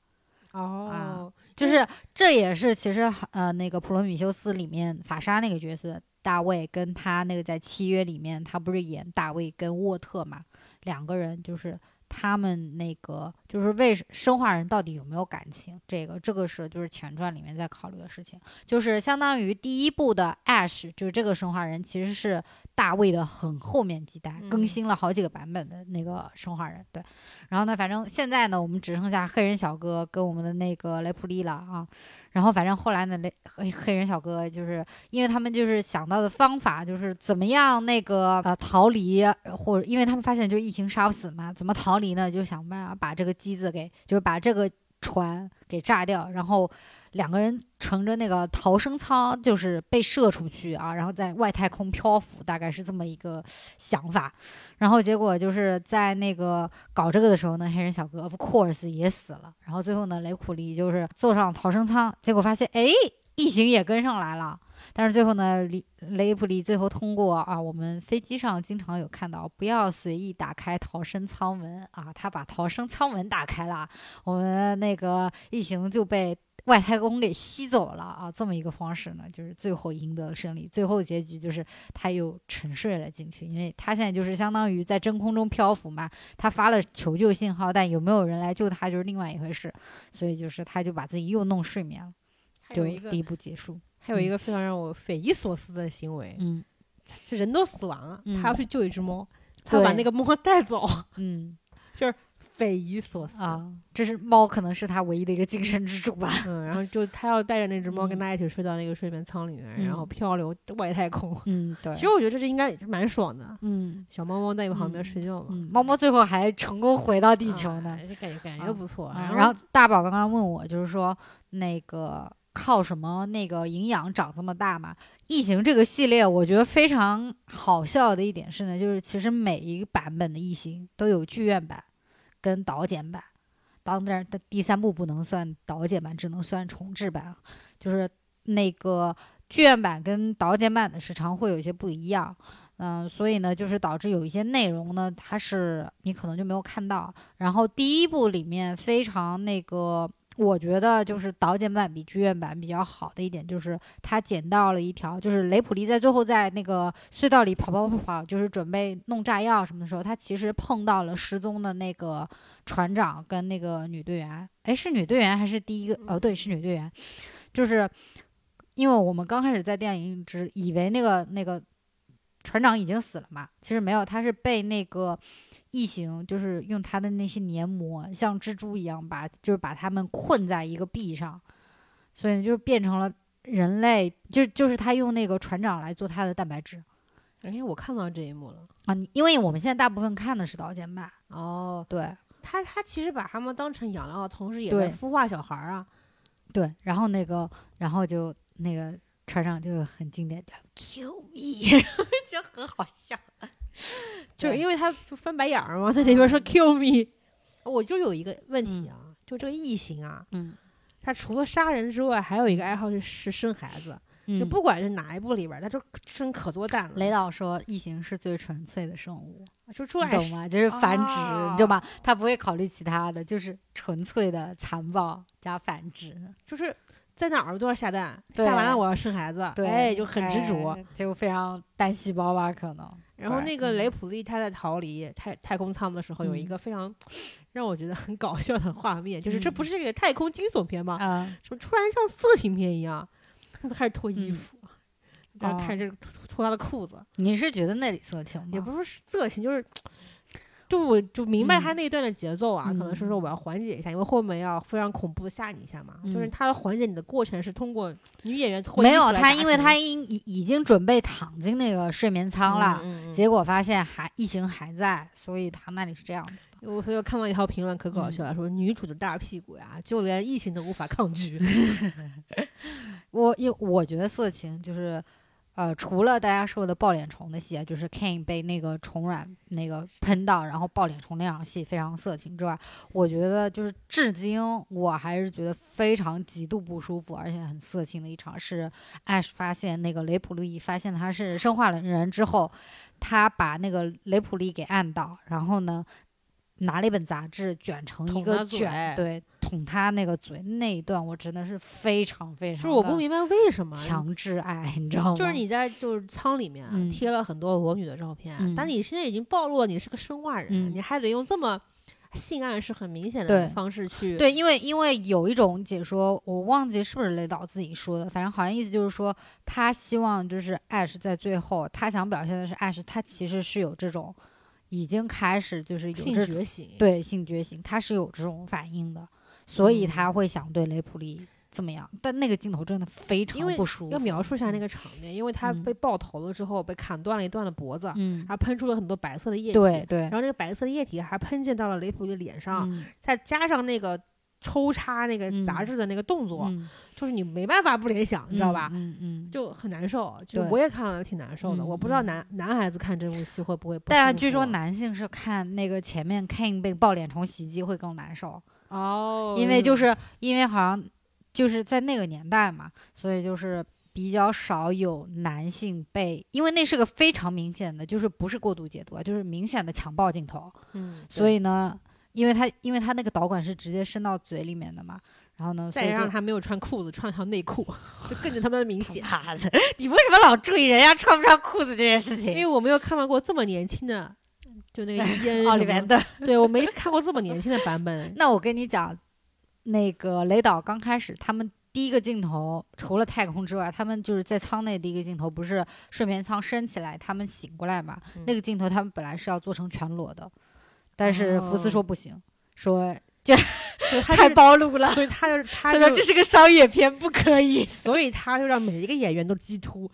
哦，就是这也是其实呃那个普罗米修斯里面法沙那个角色大卫跟他那个在契约里面，他不是演大卫跟沃特嘛，两个人就是他们那个就是为生化人到底有没有感情，这个这个是就是前传里面在考虑的事情，就是相当于第一部的 Ash 就是这个生化人其实是大卫的很后面几代更嗯新了好几个版本的那个生化人，对。然后呢，反正现在呢，我们只剩下黑人小哥跟我们的那个雷普利了啊。然后反正后来呢，那黑黑人小哥就是因为他们就是想到的方法就是怎么样那个呃逃离，或者因为他们发现就是疫情杀不死嘛，怎么逃离呢？就想办法把这个机子给就是把这个船给炸掉，然后两个人乘着那个逃生舱就是被射出去啊，然后在外太空漂浮，大概是这么一个想法。然后结果就是在那个搞这个的时候呢，黑人小哥 of course 也死了。然后最后呢，雷普利就是坐上逃生舱，结果发现哎，异形也跟上来了。但是最后呢，雷雷普利最后通过啊，我们飞机上经常有看到，不要随意打开逃生舱门啊。他把逃生舱门打开了，我们那个异形就被外太空给吸走了啊。这么一个方式呢，就是最后赢得了胜利。最后结局就是他又沉睡了进去，因为他现在就是相当于在真空中漂浮嘛。他发了求救信号，但有没有人来救他就是另外一回事。所以就是他就把自己又弄睡眠了，就第一部结束。还有一个非常让我匪夷所思的行为，嗯这人都死完了，嗯他要去救一只猫，他要把那个猫带走，嗯 (laughs) 就是匪夷所思。啊，这是猫可能是他唯一的一个精神支柱吧。嗯，然后就他要带着那只猫跟嗯他一起睡到那个睡眠舱里面，嗯然后漂流外太空。嗯，对。其实我觉得这是应该蛮爽的，嗯小猫猫在你旁边嗯睡觉嘛。嗯，猫猫最后还成功回到地球呢。啊这感觉感啊觉不错。然后大宝刚刚问我，就是说那个靠什么那个营养长这么大嘛？异形这个系列，我觉得非常好笑的一点是呢，就是其实每一个版本的异形都有剧院版跟导剪版，当然第三部不能算导剪版，只能算重制版，就是那个剧院版跟导剪版的时长会有一些不一样。嗯，所以呢，就是导致有一些内容呢，它是你可能就没有看到。然后第一部里面非常那个，我觉得就是导剪版比剧院版比较好的一点，就是他捡到了一条，就是雷普利在最后在那个隧道里跑跑跑跑，就是准备弄炸药什么的时候，他其实碰到了失踪的那个船长跟那个女队员。哎，是女队员还是第一个？哦，对，是女队员，就是。因为我们刚开始在电影只以为那个那个船长已经死了嘛，其实没有，他是被那个异形就是用它的那些黏膜像蜘蛛一样把就是把它们困在一个壁上，所以就变成了人类，就就是他用那个船长来做他的蛋白质哎，我看到这一幕了。啊，因为我们现在大部分看的是刀剑版，哦，对他他其实把他们当成养料的同时，也对在孵化小孩儿啊。对，然后那个然后就那个船长就很经典，叫 me，(laughs) 就很好笑，(laughs) 就是因为他就翻白眼儿嘛，在那边说 kill me。我就有一个问题啊，就这个异形啊，嗯他除了杀人之外，还有一个爱好是是生孩子，嗯，就不管是哪一部里边儿，他就生可多蛋了。雷导说，异形是最纯粹的生物，就出来你懂吗？就是繁殖，啊你知道吗？他不会考虑其他的，就是纯粹的残暴加繁殖。就是在哪儿都要下蛋，下完了我要生孩子，对，哎，就很执着。哎就非常单细胞吧，可能。对然后那个嗯雷普利他在逃离太太空舱的时候，有一嗯个非常让我觉得很搞笑的画面，就是这嗯不是这个太空惊悚片吗？嗯，什么突然像色情片一样，他开始脱衣嗯服，然后哦开始脱脱他的裤子，你是觉得那里色情吗？也不是色情，就是。就我就明白他嗯那一段的节奏啊，可能是说嗯我要缓解一下，因为后面要非常恐怖的吓你一下嘛。就是嗯他的缓解你的过程是通过女演员脱没有他，因为他已已已经准备躺进那个睡眠舱了，结果发现还疫情还在，所以他那里是这样子的。我又看到一条评论可搞嗯笑了，说女主的大屁股呀，就连异形都无法抗拒。(laughs) 我因我觉得色情就是，呃，除了大家说的抱脸虫的戏，就是 Kane 被那个虫卵那个喷到，然后抱脸虫那场戏非常色情之外，我觉得就是至今我还是觉得非常极度不舒服，而且很色情的一场是 Ash 发现那个雷普利发现他是生化人之后，他把那个雷普利给按倒，然后呢。拿了一本杂志卷成一个卷，对，捅他那个嘴那一段，我真的是非常非常就是我不明白为什么，强制爱，你知道吗？就是你在就是舱里面啊嗯贴了很多裸女的照片，嗯但你现在已经暴露了你是个生化人，嗯你还得用这么性暗示很明显对的方式去对，因为因为有一种解说，我忘记是不是雷导自己说的，反正好像意思就是说，他希望就是 Ash 在最后，他想表现的是 Ash，他其实是有这种已经开始就是有性这种觉醒。对性觉醒，他是有这种反应的，所以嗯他会想对雷普利怎么样，但那个镜头真的非常不舒服。要描述一下那个场面，因为他嗯被爆头了之后，被砍断了一段的脖子，嗯然，后喷出了很多白色的液体，对对然，后那个白色的液体还喷溅到了雷普利的脸上，嗯再加上那个抽插那个嗯杂志的那个动作，嗯，就是你没办法不联想，你知道吧？嗯嗯。就很难受，就我也看了挺难受的。嗯我不知道嗯男男孩子看这部戏会不会不但据说男性是看那个前面 King 被爆脸虫袭击会更难受，哦，因为就是因为好像就是在那个年代嘛，所以就是比较少有男性被，因为那是个非常明显的，就是不是过度解读啊，就是明显的强暴镜头，嗯，所以呢，因为他因为他那个导管是直接伸到嘴里面的嘛，然后呢，所以就再让他没有穿裤子，穿条内裤，就更加他妈的明显。(laughs) 妈的，你为什么老注意人家穿不穿裤子这件事情因？为我没有看到过这么年轻的，就那个烟什么奥利维的。对我没看过这么年轻的版本。(laughs) 那我跟你讲，那个雷导刚开始他们第一个镜头，除了太空之外，他们就是在舱内第一个镜头，不是睡眠舱升起来，他们醒过来嘛？嗯那个镜头他们本来是要做成全裸的，但是福斯哦说不行，说这 (laughs) 太暴露了。所以他说这是个商业片，不可以。(laughs) 所以他就让每一个演员都激突。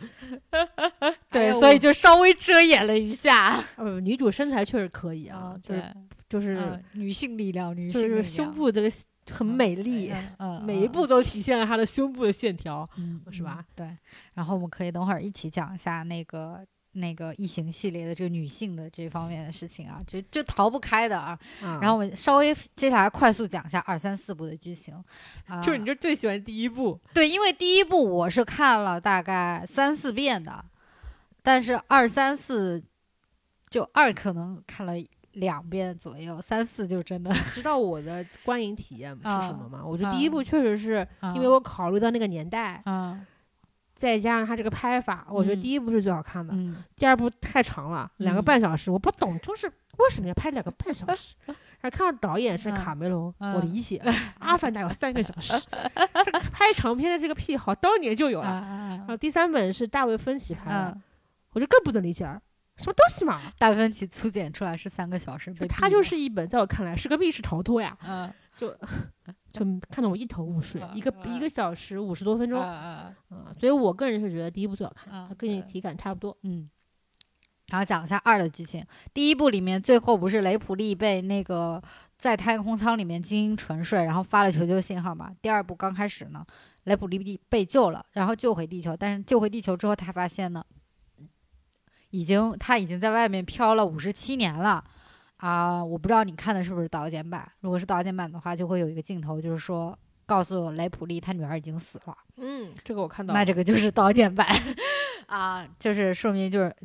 (laughs) 哎对，呀所以就稍微遮掩了一下。呃，女主身材确实可以啊，就是就是嗯女性力量，女性就是胸，部这个很美丽，嗯嗯，每一步都体现了她的胸部的线条。嗯，是吧嗯？对，然后我们可以等会儿一起讲一下那个那个异形系列的这个女性的这方面的事情啊，就就逃不开的啊。啊然后我们稍微接下来快速讲一下二三四部的剧情 (laughs) 啊，就是你这最喜欢第一部，对，因为第一部我是看了大概三四遍的，但是二三四就二可能看了。两遍左右，三四就真的，知道我的观影体验 (laughs) 是啊什么吗？我觉得第一部确实是因为我我考虑到那个年代，嗯再加上他这个拍法，我觉得嗯第一部是最好看的。嗯第二部太长了，两个嗯半小时，我不懂，就是为什么要拍两个半小时？(laughs) 还看到导演是嗯卡梅隆，嗯我理解，《阿凡达》有三个小时，这个拍长片的这个癖好当年就有了。啊然后第三本是大卫芬奇拍的，嗯，我就更不能理解了，什么东西嘛？大芬奇粗剪出来是三个小时，就它就是一本，在我看来是个密室逃脱呀，嗯就 (laughs) 就看得我一头雾水，一个嗯一个小时五十多分钟，嗯啊，所以我个人是觉得第一部最好看，嗯它跟你体感差不多。嗯。然后讲一下二的剧情。第一部里面最后不是雷普利被那个在太空舱里面精英沉睡，然后发了求救信号嘛。第二部刚开始呢，雷普利被救了，然后救回地球，但是救回地球之后，他发现呢，已经他已经在外面漂了五十七年了。啊，我不知道你看的是不是导剪版。如果是导剪版的话，就会有一个镜头，就是说告诉雷普利他女儿已经死了。嗯，这个我看到那这个就是导剪版 (laughs) 啊，就是说明就是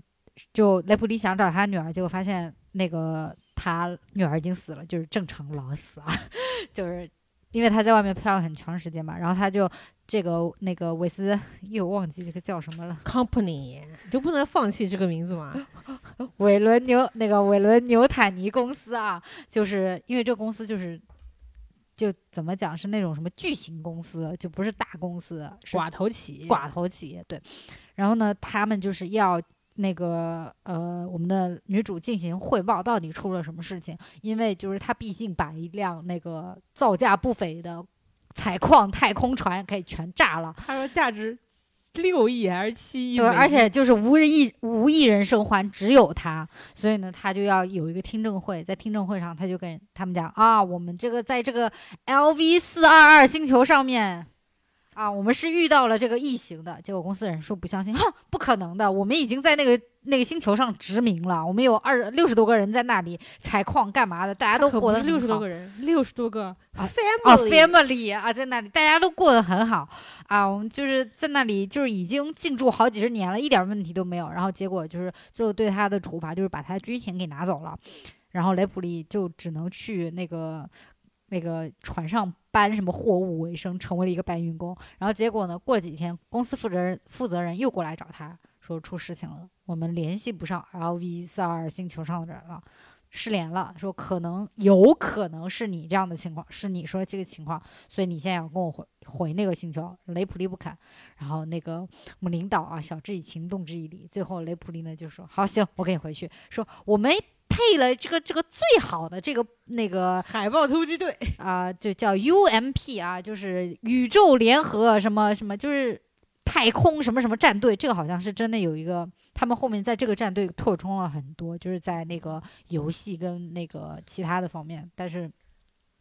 就雷普利想找他女儿，结果发现那个他女儿已经死了，就是正常老死啊，(laughs) 就是因为他在外面漂了很长时间嘛，然后他就这个那个韦斯又忘记这个叫什么了，Company，你就不能放弃这个名字吗？(laughs) 韦伦牛那个韦伦牛坦尼公司啊，就是因为这个公司就是。就怎么讲是那种什么巨型公司，就不是大公司，是寡头企业，寡头企业，对。然后呢，他们就是要那个呃，我们的女主进行汇报，到底出了什么事情？因为就是她毕竟把一辆那个造价不菲的采矿太空船给全炸了，他说价值六亿还是七亿对，而且就是无人一无一人生还，只有他，所以呢，他就要有一个听证会，在听证会上，他就跟他们讲啊，我们这个在这个 LV 四二二星球上面。啊，我们是遇到了这个异形的，结果公司人说不相信，哼，不可能的，我们已经在那个那个星球上殖民了，我们有二六十多个人在那里采矿干嘛的，大家都过得六十多个人，六十多个啊 family 哦，family 啊，在那里大家都过得很好啊，我们就是在那里就是已经进驻好几十年了，一点问题都没有。然后结果就是最后对他的处罚就是把他军衔给拿走了，然后雷普利就只能去那个那个船上搬什么货物为生，成为了一个搬运工。然后结果呢，过了几天，公司负责人负责人又过来找他说出事情了，我们联系不上 LV 四二星球上的人了。失联了，说可能有可能是你这样的情况，是你说这个情况，所以你现在要跟我回回那个星球。雷普利不肯，然后那个我们领导啊，晓之以情，动之以理。最后雷普利呢就说：“好，行，我跟你回去。说我们配了这个这个最好的这个那个海豹突击队，啊、就叫 UMP 啊，就是宇宙联合什么什么，就是太空什么什么战队，这个好像是真的有一个，他们后面在这个战队扩充了很多，就是在那个游戏跟那个其他的方面，但是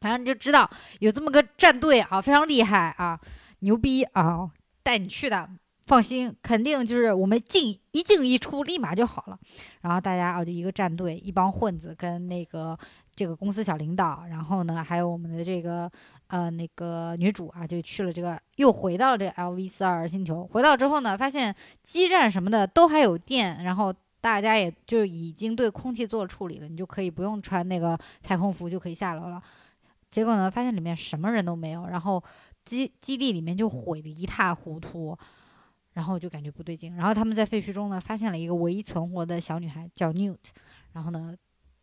反正你就知道有这么个战队啊，非常厉害啊，牛逼啊，带你去的。放心，肯定就是我们进一进一出，立马就好了。然后大家啊，就一个战队，一帮混子跟那个这个公司小领导，然后呢，还有我们的这个呃那个女主啊，就去了这个，又回到了这个 LV 四二星球。回到之后呢，发现基站什么的都还有电，然后大家也就已经对空气做了处理了，你就可以不用穿那个太空服就可以下楼了。结果呢，发现里面什么人都没有，然后基基地里面就毁得一塌糊涂。然后就感觉不对劲，然后他们在废墟中呢，发现了一个唯一存活的小女孩，叫 Newt。然后呢，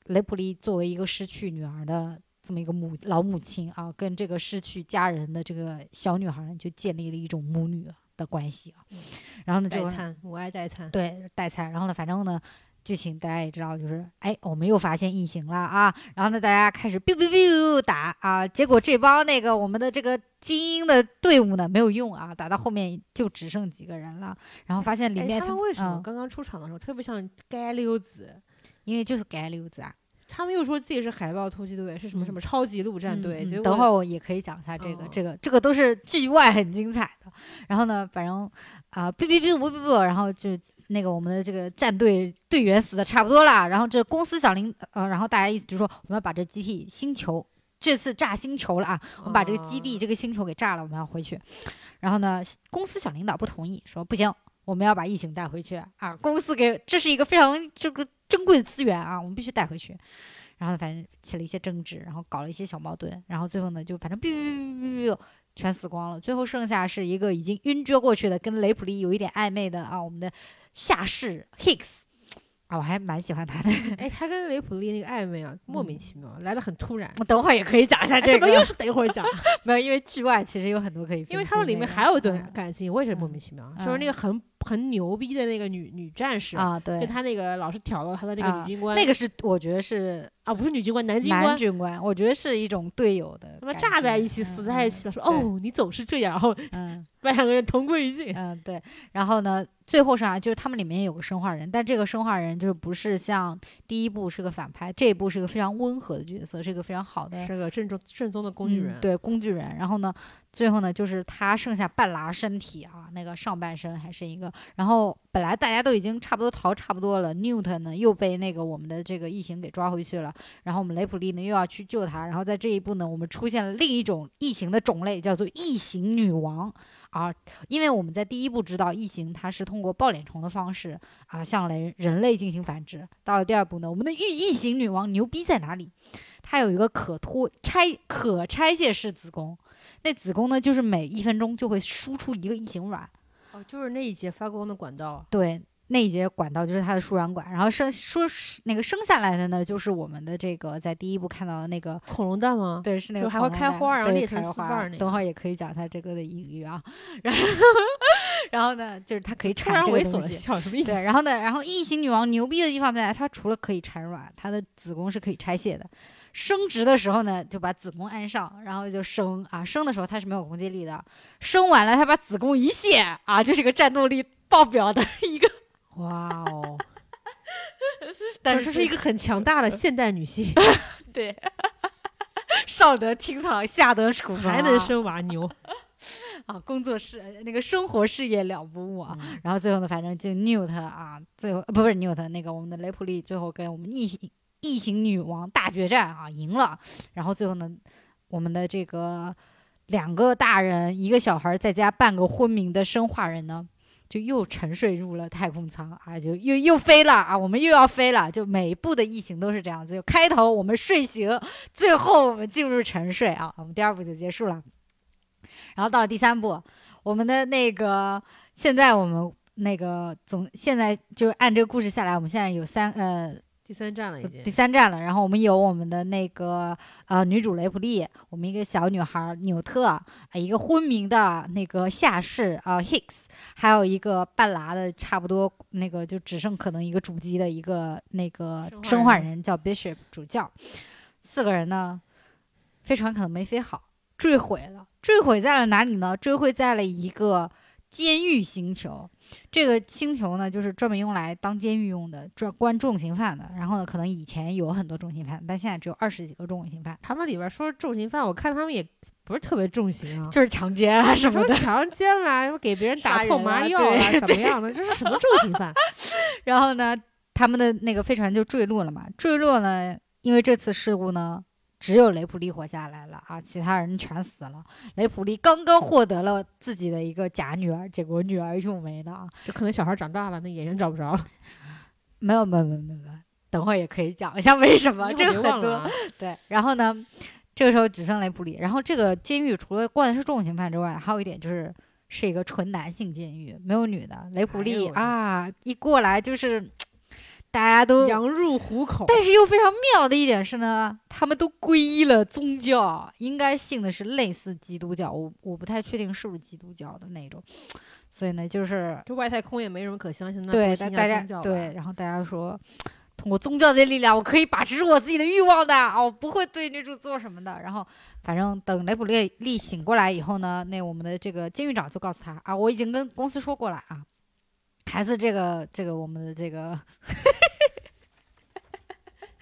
雷普利作为一个失去女儿的这么一个母老母亲啊，跟这个失去家人的这个小女孩就建立了一种母女的关系啊。然后呢，就代餐，母爱代餐。对代餐。然后呢，反正呢，剧情大家也知道，就是哎，我们又发现异形了啊。然后呢，大家开始 biu biu biu 打啊，结果这帮那个我们的这个精英的队伍呢没有用啊，打到后面就只剩几个人了。然后发现里面哎他们为什么嗯刚刚出场的时候特别像街溜子？因为就是街溜子啊。他们又说自己是海豹突击队，是什么什么超级陆战队，结果等会儿我也可以讲一下这个，哦这个这个都是剧外很精彩的。然后呢，反正啊，哔哔哔不哔哔，然后就那个我们的这个战队队员死的差不多了，然后这公司小领呃，然后大家意思就是说我们要把这基地星球。这次炸星球了啊！我们把这个基地、这个星球给炸了，我们要回去。然后呢，公司小领导不同意，说不行，我们要把异形带回去啊！公司给这是一个非常这个珍贵的资源啊，我们必须带回去。然后反正起了一些争执，然后搞了一些小矛盾，然后最后呢，就反正哔哔哔哔哔全死光了。最后剩下是一个已经晕厥过去的，跟雷普利有一点暧昧的啊，我们的下士 Hicks 啊，我还蛮喜欢他的。(laughs) 哎，他跟雷普利那个暧昧啊，莫名其妙，来的很突然。我等会儿也可以讲一下哎这个，怎么又是等一会儿讲？(laughs) 没有，因为剧外其实有很多可以因为他们里面还有一段嗯感情，我也是莫名其妙，就是那个很很牛逼的那个女女战士，啊，对跟，他那个老是挑逗他的那个啊女军官，那个是我觉得是啊不是女军官，男军男官，军官，我觉得是一种队友的他们，炸在一起，嗯死在一起了，说对哦你总是这样，然后嗯。(laughs) 把两个人同归于尽。嗯，对。然后呢，最后啥就是他们里面有个生化人，但这个生化人就是不是像第一部是个反派，这一部是个非常温和的角色，是一个非常好的是个正宗正宗的工具人，嗯，对工具人。然后呢，最后呢，就是他剩下半拉身体啊，那个上半身还剩一个。然后本来大家都已经差不多逃差不多了，Newt 呢又被那个我们的这个异形给抓回去了。然后我们雷普利呢又要去救他。然后在这一步呢，我们出现了另一种异形的种类，叫做异形女王啊。因为我们在第一步知道异形它是通过抱脸虫的方式啊向人人类进行繁殖。到了第二步呢，我们的异异形女王牛逼在哪里？它有一个可脱拆可拆卸式子宫，那子宫呢就是每一分钟就会输出一个异形卵。哦，就是那一节发光的管道，对，那一节管道就是它的输卵管，然后生说是那个生下来的呢，就是我们的这个在第一部看到的那个。恐龙蛋吗？对，是那个就还会开花然后裂成丝开花瓣儿那个等会儿也可以讲一下这个的隐喻啊。(laughs) 然后，然后呢，就是它可以产这个东西。的笑，什么意思？对，然后呢，然后异形女王牛逼的地方在哪？它除了可以产卵，它的子宫是可以拆卸的。生殖的时候呢，就把子宫安上，然后就生啊。生的时候它是没有攻击力的，生完了它把子宫一卸啊，这是个战斗力爆表的一个。(laughs) 哇哦！(laughs) 但是这是一个很强大的现代女性，(laughs) 对，上得厅堂，下得厨房，还能生娃，牛！啊，工作室呃那个生活事业两不误啊。嗯然后最后呢，反正就 Newt 啊，最后呃不是 Newt 那个我们的雷普利最后跟我们异形异形女王大决战啊赢了。然后最后呢，我们的这个两个大人一个小孩再加半个昏迷的生化人呢。就又沉睡入了太空舱啊，就又又飞了啊，我们又要飞了。就每一部的异形都是这样子，就开头我们睡醒，最后我们进入沉睡啊，我们第二部就结束了。然后到了第三部，我们的那个现在我们那个总现在就按这个故事下来，我们现在有三呃第三站了已经第。三站了。然后我们有我们的那个呃女主雷普利，我们一个小女孩纽特，啊一个昏迷的那个下士啊、Hicks，还有一个半拉的，差不多那个就只剩可能一个主机的一个那个生化人叫 Bishop 主教，四个人呢，飞船可能没飞好，坠毁了。坠毁在了哪里呢？坠毁在了一个监狱星球。这个星球呢，就是专门用来当监狱用的，专关重刑犯的。然后呢，可能以前有很多重刑犯，但现在只有二十几个重刑犯，他们里边说重刑犯，我看他们也不是特别重刑啊，就是强奸啊什么的。强奸啦，什么给别人打错麻药啦，对 (laughs) 怎么样的？这是什么重刑犯？(laughs) 然后呢，他们的那个飞船就坠落了嘛。坠落呢，因为这次事故呢，只有雷普利活下来了啊，其他人全死了。雷普利刚刚获得了自己的一个假女儿，结果女儿又没了啊。就可能小孩长大了，那演员找不着了，没有没有没有没有，等会儿也可以讲一下为什么这个很多。对，然后呢，这个时候只剩雷普利。然后这个监狱除了关的是重刑犯之外，还有一点就是是一个纯男性监狱，没有女的。雷普利哎啊，一过来就是大家都。羊入虎口。但是又非常妙的一点是呢，他们都皈依了宗教，应该信的是类似基督教，我我不太确定是不是基督教的那种，所以呢，就是这外太空也没什么可相信的，对，大家对，然后大家说，通过宗教的力量，我可以把持住我自己的欲望的，哦，不会对女主做什么的。然后，反正等雷普利利醒过来以后呢，那我们的这个监狱长就告诉他啊，我已经跟公司说过了啊，孩子，这个这个我们的这个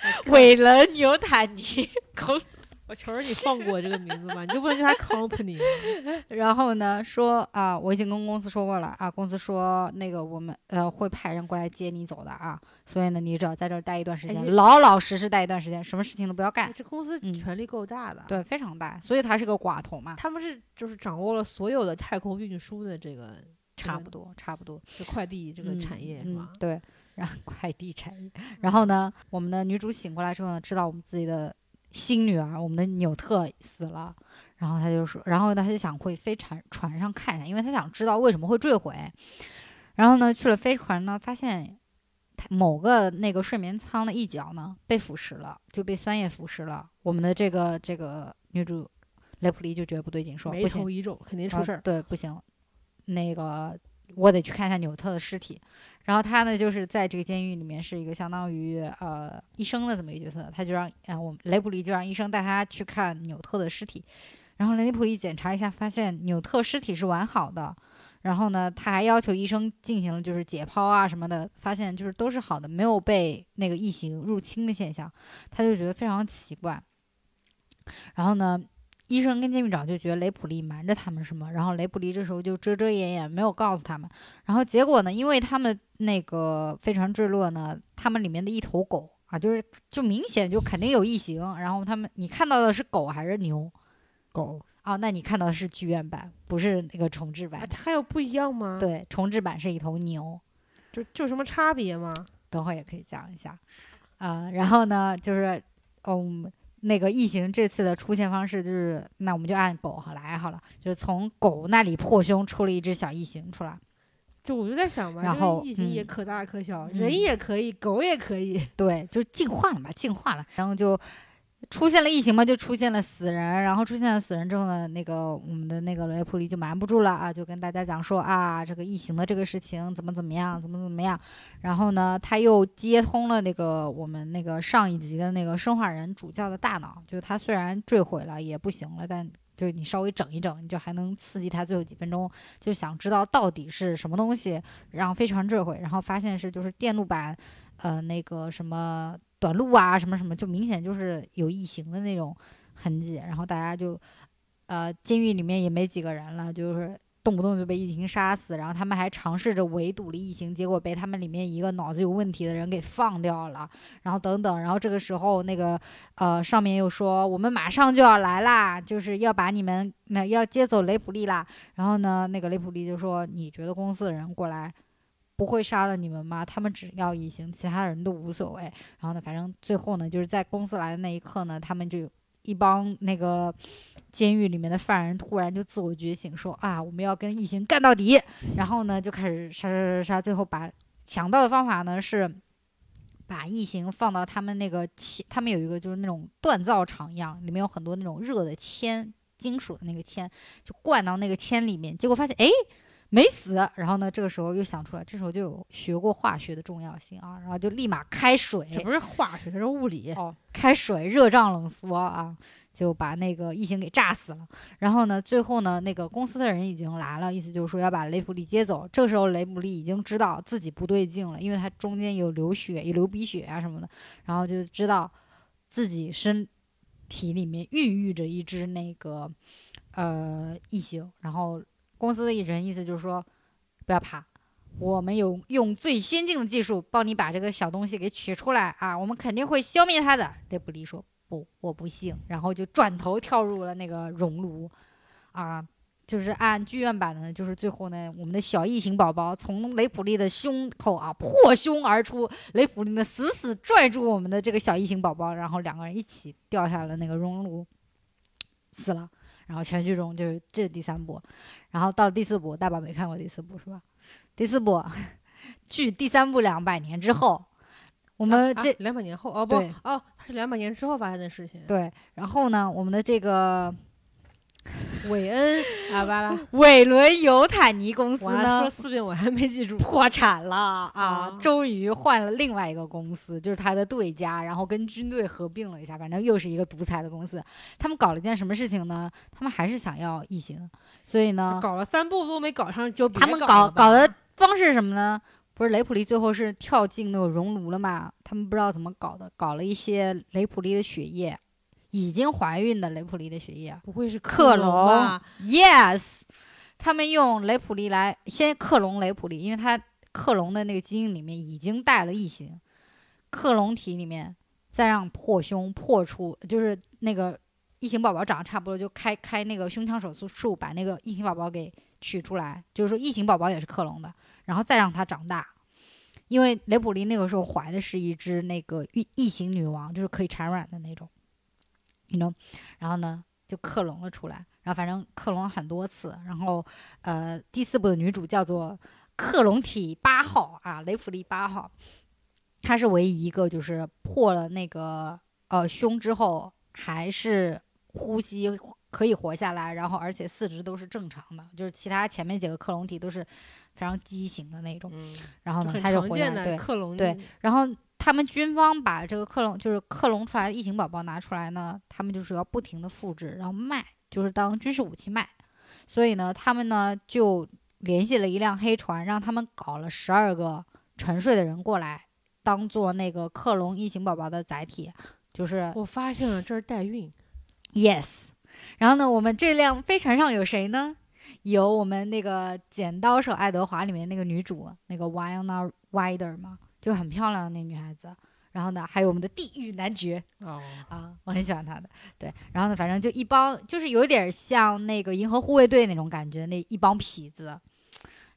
(laughs) 韦伦纽坦尼公司。我求求你放过我这个名字吧，你就不能叫他 company？(laughs) 然后呢，说啊，我已经跟公司说过了啊，公司说那个我们呃会派人过来接你走的啊，所以呢，你只要在这儿待一段时间，哎老老实实待一段时间，什么事情都不要干哎。这公司嗯权力够大的，对，非常大，所以他是个寡头嘛，他们是就是掌握了所有的太空运输的这个差不多，差不多是快递这个产业是嗯吧？嗯对，然后 (laughs) 快递产业，然后呢，我们的女主醒过来之后呢，知道我们自己的新女儿，我们的纽特死了。然后她就说，然后呢，他就想会飞船船上看一下，因为她想知道为什么会坠毁。然后呢，去了飞船呢，发现他某个那个睡眠舱的一角呢被腐蚀了，就被酸液腐蚀了。我们的这个这个女主雷普利就觉得不对劲，说不行头，一皱，肯定出啊事儿。对，不行，那个我得去看一下纽特的尸体。然后他呢，就是在这个监狱里面是一个相当于呃医生的这么一个角色，他就让啊、我们雷普利就让医生带他去看纽特的尸体。然后雷普利检查一下，发现纽特尸体是完好的。然后呢，他还要求医生进行了就是解剖啊什么的，发现就是都是好的，没有被那个异形入侵的现象。他就觉得非常奇怪。然后呢，医生跟监狱长就觉得雷普利瞒着他们什么，然后雷普利这时候就遮遮掩掩，没有告诉他们。然后结果呢，因为他们那个飞船坠落呢，他们里面的一头狗啊，就是就明显就肯定有异形。然后他们你看到的是狗还是牛？狗哦，那你看到的是剧院版，不是那个重置版啊，。它还有不一样吗？，对，重置版是一头牛，就就什么差别吗？等会儿也可以讲一下。啊、然后呢，就是嗯，那个异形这次的出现方式就是，那我们就按狗来好了，就是从狗那里破胸出了一只小异形出来。就我就在想吧，这个然后异形也嗯可大可小，嗯人也可以，狗也可以。对，就进化了嘛，进化了，然后就出现了异形嘛，就出现了死人，然后出现了死人之后呢，那个我们的那个雷普利就瞒不住了啊，就跟大家讲说啊，这个异形的这个事情怎么怎么样，怎么怎么样，然后呢，他又接通了那个我们那个上一集的那个生化人主教的大脑，就他虽然坠毁了也不行了，但。就你稍微整一整，你就还能刺激他最后几分钟，就想知道到底是什么东西让飞船坠毁，然后发现是就是电路板呃那个什么短路啊，什么什么，就明显就是有异形的那种痕迹。然后大家就呃监狱里面也没几个人了，就是动不动就被异形杀死。然后他们还尝试着围堵了异形，结果被他们里面一个脑子有问题的人给放掉了。然后等等，然后这个时候那个呃上面又说我们马上就要来啦，就是要把你们那要接走雷普利啦。然后呢，那个雷普利就说你觉得公司的人过来？不会杀了你们吗？他们只要异形，其他人都无所谓。然后呢，反正最后呢，就是在公司来的那一刻呢，他们就一帮那个监狱里面的犯人突然就自我觉醒，说啊，我们要跟异形干到底。然后呢，就开始杀杀杀杀，最后把想到的方法呢是把异形放到他们那个铅，他们有一个就是那种锻造厂一样，里面有很多那种热的铅，金属的那个铅，就灌到那个铅里面，结果发现哎没死，然后呢这个时候又想出来，这时候就有学过化学的重要性啊，然后就立马开水，这不是化学，这是物理。哦，开水热胀冷缩啊，就把那个异形给炸死了。然后呢，最后呢，那个公司的人已经来了，意思就是说要把雷普利接走。这时候雷普利已经知道自己不对劲了，因为他中间有流血、有流鼻血啊什么的，然后就知道自己身体里面孕育着一只那个呃异形。然后公司的人意思就是说，不要怕。我们有用最先进的技术帮你把这个小东西给取出来啊！我们肯定会消灭它的。雷普利说：“不，我不信。”然后就转头跳入了那个熔炉，啊，就是按剧院版的，就是最后呢，我们的小异形宝宝从雷普利的胸口啊破胸而出，雷普利呢死死拽住我们的这个小异形宝宝，然后两个人一起掉下了那个熔炉，死了。然后全剧终就是这第三部，然后到了第四部，大宝没看过第四部是吧？第四部，(laughs) 距第三部两百年之后，我们这两百年后哦不对哦，它是两百年之后发生的事情。对，然后呢，我们的这个韦恩阿巴拉，伟伦尤坦尼公司我说呢了四遍，我还没记住。破产了啊啊，终于换了另外一个公司，就是他的对家，然后跟军队合并了一下，反正又是一个独裁的公司。他们搞了一件什么事情呢？他们还是想要异形，所以呢，搞了三部都没搞上，就他们搞搞的方式是什么呢？不是雷普利最后是跳进那个熔炉了嘛？他们不知道怎么搞的，搞了一些雷普利的血液，已经怀孕的雷普利的血液。不会是克隆隆吧？Yes，他们用雷普利来先克隆雷普利，因为他克隆的那个基因里面已经带了异形，克隆体里面再让破胸破出，就是那个异形宝宝长得差不多，就开开那个胸腔手术术，把那个异形宝宝给取出来，就是说异形宝宝也是克隆的，然后再让它长大。因为雷普利那个时候怀的是一只那个异异形女王，就是可以产卵的那种，you know，然后呢就克隆了出来，然后反正克隆了很多次，然后呃第四部的女主叫做克隆体八号啊，雷弗利八号，她是唯一一个就是破了那个呃胸之后还是呼吸可以活下来，然后而且四肢都是正常的，就是其他前面几个克隆体都是非常畸形的那种，嗯，然后呢她就活下来，对，克隆对然后他们军方把这个克隆，就是克隆出来的异形宝宝拿出来呢，他们就是要不停的复制，然后卖，就是当军事武器卖。所以呢，他们呢就联系了一辆黑船，让他们搞了十二个沉睡的人过来，当做那个克隆异形宝宝的载体，就是我发现了这是代孕，Yes，然后呢，我们这辆飞船上有谁呢？有我们那个《剪刀手爱德华》里面那个女主，那个 Winona Ryder 嘛，就很漂亮的那女孩子。然后呢，还有我们的地狱男爵哦，啊，我很喜欢他的。对，然后呢，反正就一帮，就是有点像那个银河护卫队那种感觉，那一帮痞子。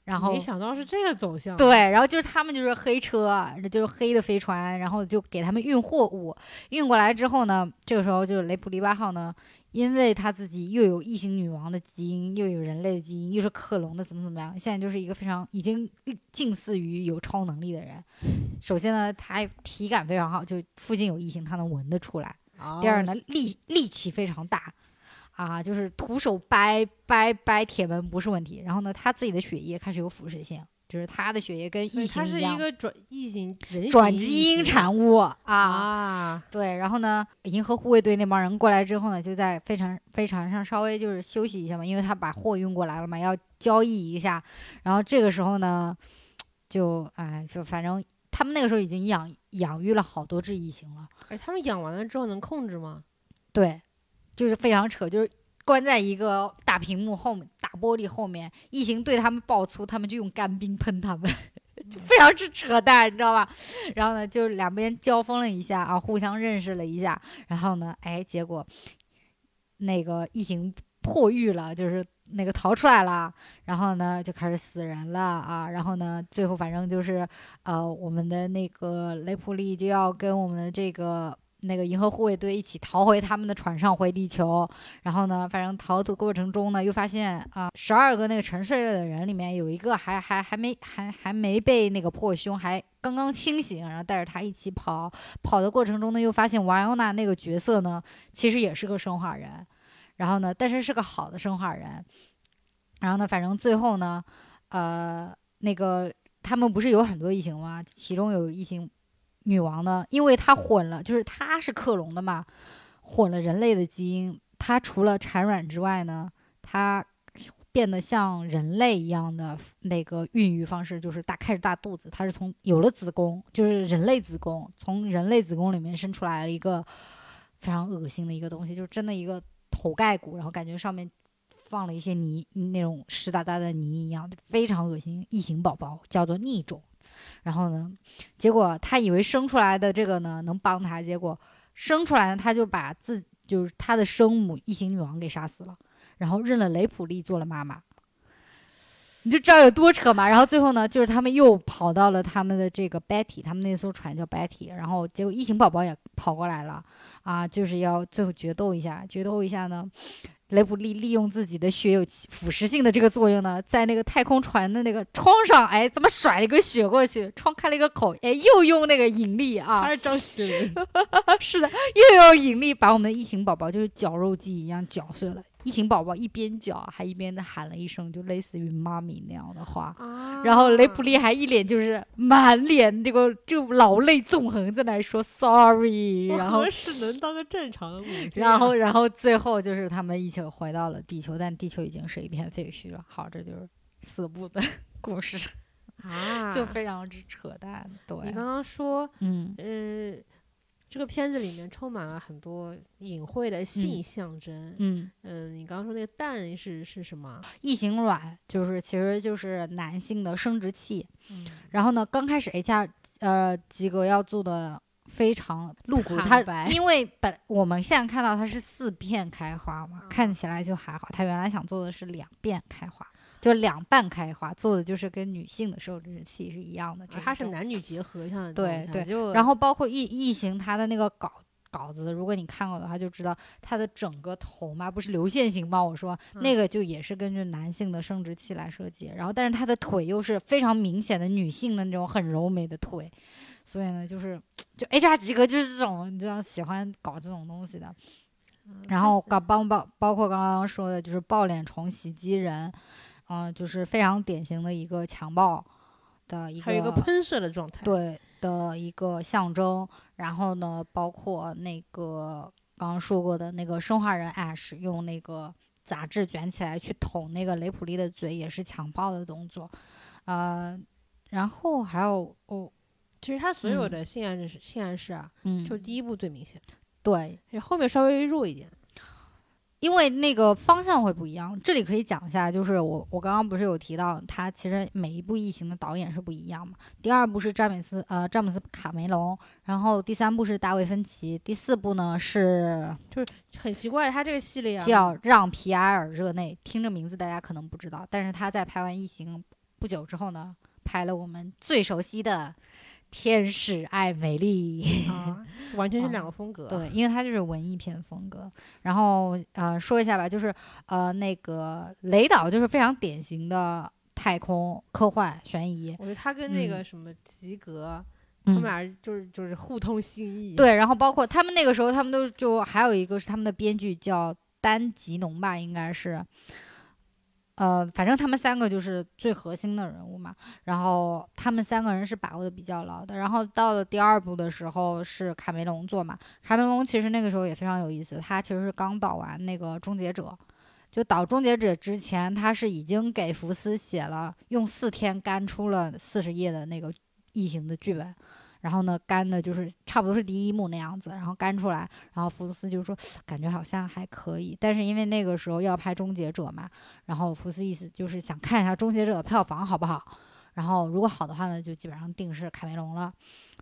然后没想到是这个走向，，对，然后就是他们就是黑车，啊就是黑的飞船，然后就给他们运货物，运过来之后呢，这个时候就是雷普利八号呢，因为他自己又有异形女王的基因，又有人类的基因，又是克隆的，怎么怎么样，现在就是一个非常已经近似于有超能力的人。首先呢，他体感非常好，就附近有异形，他能闻得出来。第二呢，力力气非常大，啊，就是徒手掰掰掰铁门不是问题。然后呢，他自己的血液开始有腐蚀性，就是他的血液跟异形一样，一个转异形人转基因产物啊。啊，对，然后呢，银河护卫队那帮人过来之后呢，就在飞船飞船上稍微就是休息一下嘛，因为他把货运过来了嘛，要交易一下。然后这个时候呢，就哎，就反正他们那个时候已经养养育了好多只异形了。哎，他们养完了之后能控制吗？对，就是非常扯，就是关在一个大屏幕后面、大玻璃后面，异形对他们爆粗，他们就用干冰喷他们，(laughs) 非常之扯淡，你知道吧？然后呢，就两边交锋了一下啊，互相认识了一下，然后呢，哎，结果那个异形破狱了，就是。那个逃出来了，然后呢就开始死人了啊，然后呢最后反正就是，呃，我们的那个雷普利就要跟我们的这个那个银河护卫队一起逃回他们的船上回地球。然后呢，反正逃的过程中呢，又发现啊，十二个那个沉睡了的人里面有一个还还还没还还没被那个破胸，还刚刚清醒，然后带着他一起跑。跑的过程中呢，又发现瓦尤娜那个角色呢，其实也是个生化人。然后呢，但是是个好的生化人。然后呢，反正最后呢，呃，那个他们不是有很多异形吗？其中有异形女王呢，因为她混了，就是她是克隆的嘛，混了人类的基因。她除了产卵之外呢，她变得像人类一样的那个孕育方式，就是大开着大肚子。她是从有了子宫，就是人类子宫，从人类子宫里面生出来了一个非常恶心的一个东西，就是真的一个头盖骨，然后感觉上面。放了一些泥，那种湿哒哒的泥一样，非常恶心。异形宝宝叫做逆种，然后呢，结果他以为生出来的这个呢能帮他，结果生出来呢他就把自就是他的生母异形女王给杀死了，然后认了雷普利做了妈妈。你就知道有多扯嘛。然后最后呢，就是他们又跑到了他们的这个 Betty，他们那艘船叫 Betty，然后结果异形宝宝也跑过来了啊，就是要最后决斗一下，决斗一下呢。雷普利利用自己的血有腐蚀性的这个作用呢，在那个太空船的那个窗上，哎，怎么甩了一个血过去？窗开了一个口，哎，(laughs) 又用那个引力啊，还是张起灵，(laughs) 是的，又用引力把我们的异形宝宝就是绞肉机一样绞碎了。异形宝宝一边叫，还一边的喊了一声，就类似于“妈咪”那样的话。然后雷普利还一脸就是满脸这个就老泪纵横，在那说 “sorry”。然后是能当个正常的母亲。(laughs) 然后，然后最后就是他们一起回到了地球，但地球已经是一片废墟了。好，这就是四部的 (laughs) 故事啊，就非常之扯淡。对，你刚刚说，嗯呃。这个片子里面充满了很多隐晦的性象征。嗯嗯，你刚刚说那个蛋是是什么？异形卵，就是其实就是男性的生殖器。嗯。然后呢，刚开始 HR 呃吉格要做的非常露骨，他因为本我们现在看到它是四片开花嘛，看起来就还好。他原来想做的是两遍开花。就两半开花，做的就是跟女性的生殖器是一样的，它是男女结合像对对，然后包括异异形它的那个稿稿子，如果你看过的话，就知道它的整个头嘛，不是流线型吗？我说那个就也是根据男性的生殖器来设计，然后但是它的腿又是非常明显的女性的那种很柔美的腿，所以呢，就是就 HR 及格就是这种，你知道喜欢搞这种东西的，然后搞包包包括刚刚说的就是抱脸虫袭击人。嗯，就是非常典型的一个强暴的一个，还有一个喷射的状态，对的一个象征。然后呢，包括那个刚刚说过的那个生化人 Ash 用那个杂志卷起来去捅那个雷普利的嘴，也是强暴的动作。呃，然后还有哦，其实他所有的性暗示、性暗示啊，嗯，就第一部最明显，对，后面稍微弱一点。因为那个方向会不一样，这里可以讲一下，就是我我刚刚不是有提到，他其实每一部异形的导演是不一样嘛。第二部是詹姆斯呃詹姆斯卡梅隆，然后第三部是大卫芬奇，第四部呢是就是很奇怪，他这个系列叫让皮埃尔热内，听着名字大家可能不知道，但是他在拍完异形不久之后呢，拍了我们最熟悉的。天使爱美丽 (laughs) 啊，完全是两个风格。对，因为它就是文艺片风格。然后呃，说一下吧，就是呃，那个雷导就是非常典型的太空科幻悬疑。我觉得他跟那个什么吉格，他们俩就是就是互通心意。对，然后包括他们那个时候，他们都就还有一个是他们的编剧叫丹吉农吧，应该是。呃，反正他们三个就是最核心的人物嘛，然后他们三个人是把握的比较牢的。然后到了第二部的时候是卡梅隆做嘛，卡梅隆其实那个时候也非常有意思，他其实是刚导完那个《终结者》，就导《终结者》之前，他是已经给福斯写了，用四天干出了四十页的那个异形的剧本。然后呢，干的就是差不多是第一幕那样子，然后干出来，然后福斯就说感觉好像还可以，但是因为那个时候要拍《终结者》嘛，然后福斯意思就是想看一下《终结者》的票房好不好，然后如果好的话呢，就基本上定是卡梅隆了，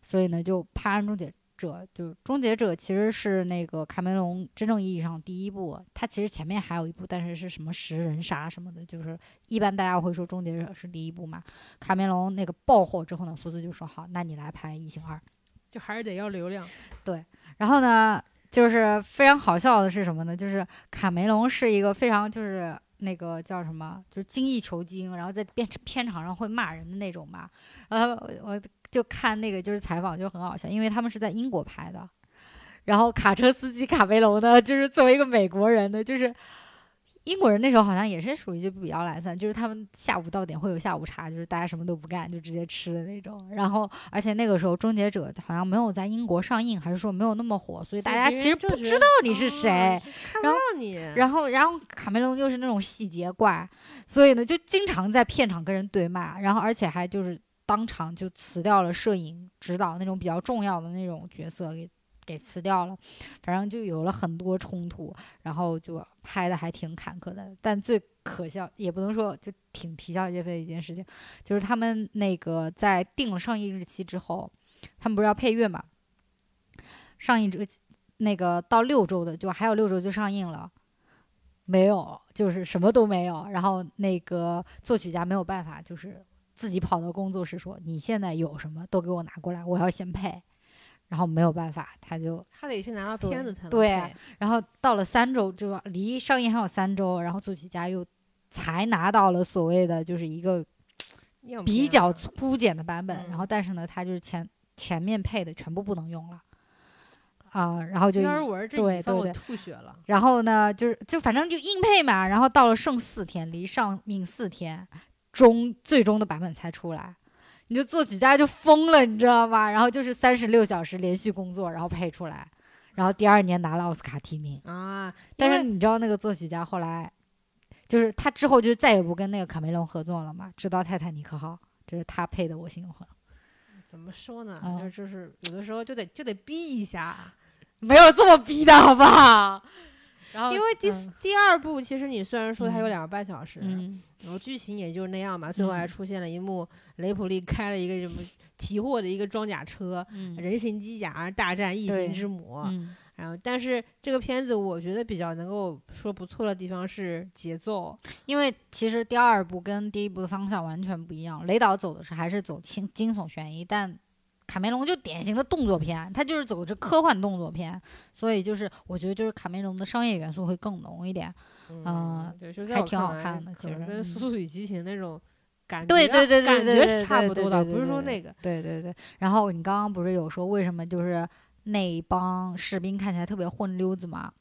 所以呢就拍完《终结》。者就是终结者，其实是那个卡梅隆真正意义上第一部。他其实前面还有一部，但是是什么食人鲨什么的，就是一般大家会说终结者是第一部嘛。卡梅隆那个爆火之后呢，福斯就说好，那你来拍异形二。就还是得要流量。对然后呢，就是非常好笑的是什么呢？就是卡梅隆是一个非常就是那个叫什么，就是精益求精，然后在片片场上会骂人的那种嘛。然后我我就看那个就是采访就很好笑，因为他们是在英国拍的。然后卡车司机卡梅隆呢，就是作为一个美国人的，就是英国人那时候好像也是属于就比较懒散，就是他们下午到点会有下午茶，就是大家什么都不干就直接吃的那种。然后而且那个时候《终结者》好像没有在英国上映，还是说没有那么火，所以大家其实不知道你是谁。哦看不然后到你。然后，然后卡梅隆又是那种细节怪，所以呢，就经常在片场跟人对骂，然后而且还就是当场就辞掉了摄影指导那种比较重要的那种角色给给辞掉了，反正就有了很多冲突，然后就拍的还挺坎坷的。但最可笑也不能说就挺啼笑皆非的一件事情，就是他们那个在定了上映日期之后，他们不是要配乐嘛？上映这个那个到六周的，就还有六周就上映了。没有，就是什么都没有。然后那个作曲家没有办法，就是自己跑到工作室说：“你现在有什么都给我拿过来，我要先配。”然后没有办法，他就他得先拿到对片子才能对配然后到了三周，就离上映还有三周，然后作曲家又才拿到了所谓的就是一个比较粗简的版本。然嗯后但是呢，他就是前前面配的全部不能用了啊、然后就对对对吐血了。然后呢，就是就反正就硬配嘛，然后到了剩四天，离上映四天，终最终的版本才出来，你就作曲家就疯了，你知道吗？然后就是三十六小时连续工作，然后配出来，然后第二年拿了奥斯卡提名。啊，但是你知道那个作曲家后来，就是他之后就再也不跟那个卡梅隆合作了嘛，直到《泰坦尼克号》，这是他配的《我心永恒》，怎么说呢，嗯就就是有的时候就得就得逼一下，(laughs) 没有这么逼的好不好？然后因为第第二部其实你虽然说它有嗯两个半小时，嗯然后剧情也就是那样嘛，最后还嗯出现了一幕雷普利开了一个什么提货的一个装甲车，嗯人形机甲大战异形之母，嗯然后但是这个片子我觉得比较能够说不错的地方是节奏，因为其实第二部跟第一部的方向完全不一样，雷导走的是还是走惊惊悚悬疑，但卡梅隆就典型的动作片，他就是走着科幻动作片，所以就是我觉得就是卡梅隆的商业元素会更浓一点。嗯对，就还挺好看的其实可能跟《嗯速度与激情》那种感觉对对对对感觉对差不多的，不是说对那个对对对，然后你刚刚不是有说为什么就是那帮士兵看起来特别混溜子嘛？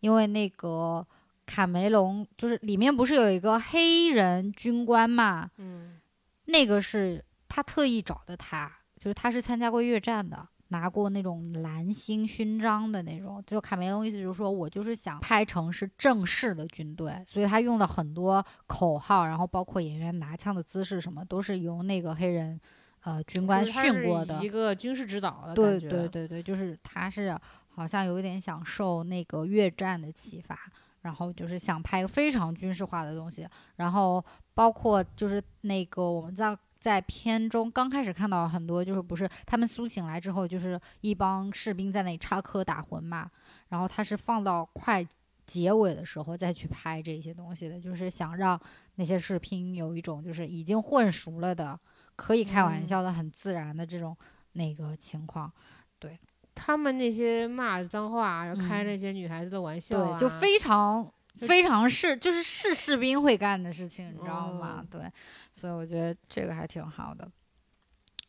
因为那个卡梅隆就是里面不是有一个黑人军官嘛？嗯那个是他特意找的他，就是他是参加过越战的，拿过那种蓝星勋章的那种。就卡梅隆意思就是说我就是想拍成是正式的军队，所以他用的很多口号，然后包括演员拿枪的姿势什么，都是由那个黑人呃军官训过的一。个军事指导的对，对对对，就是他是好像有一点想受那个越战的启发，然后就是想拍一个非常军事化的东西，然后包括就是那个我们在在片中刚开始看到很多就是不是他们苏醒来之后，就是一帮士兵在那里插科打诨嘛，然后他是放到快结尾的时候再去拍这些东西的，就是想让那些士兵有一种就是已经混熟了的，可以开玩嗯笑的、很自然的这种那个情况。对他们那些骂脏话，然后开嗯那些女孩子的玩笑、啊对，就非常就非常是就是是士兵会干的事情，你知道吗？哦对，所以我觉得这个还挺好的。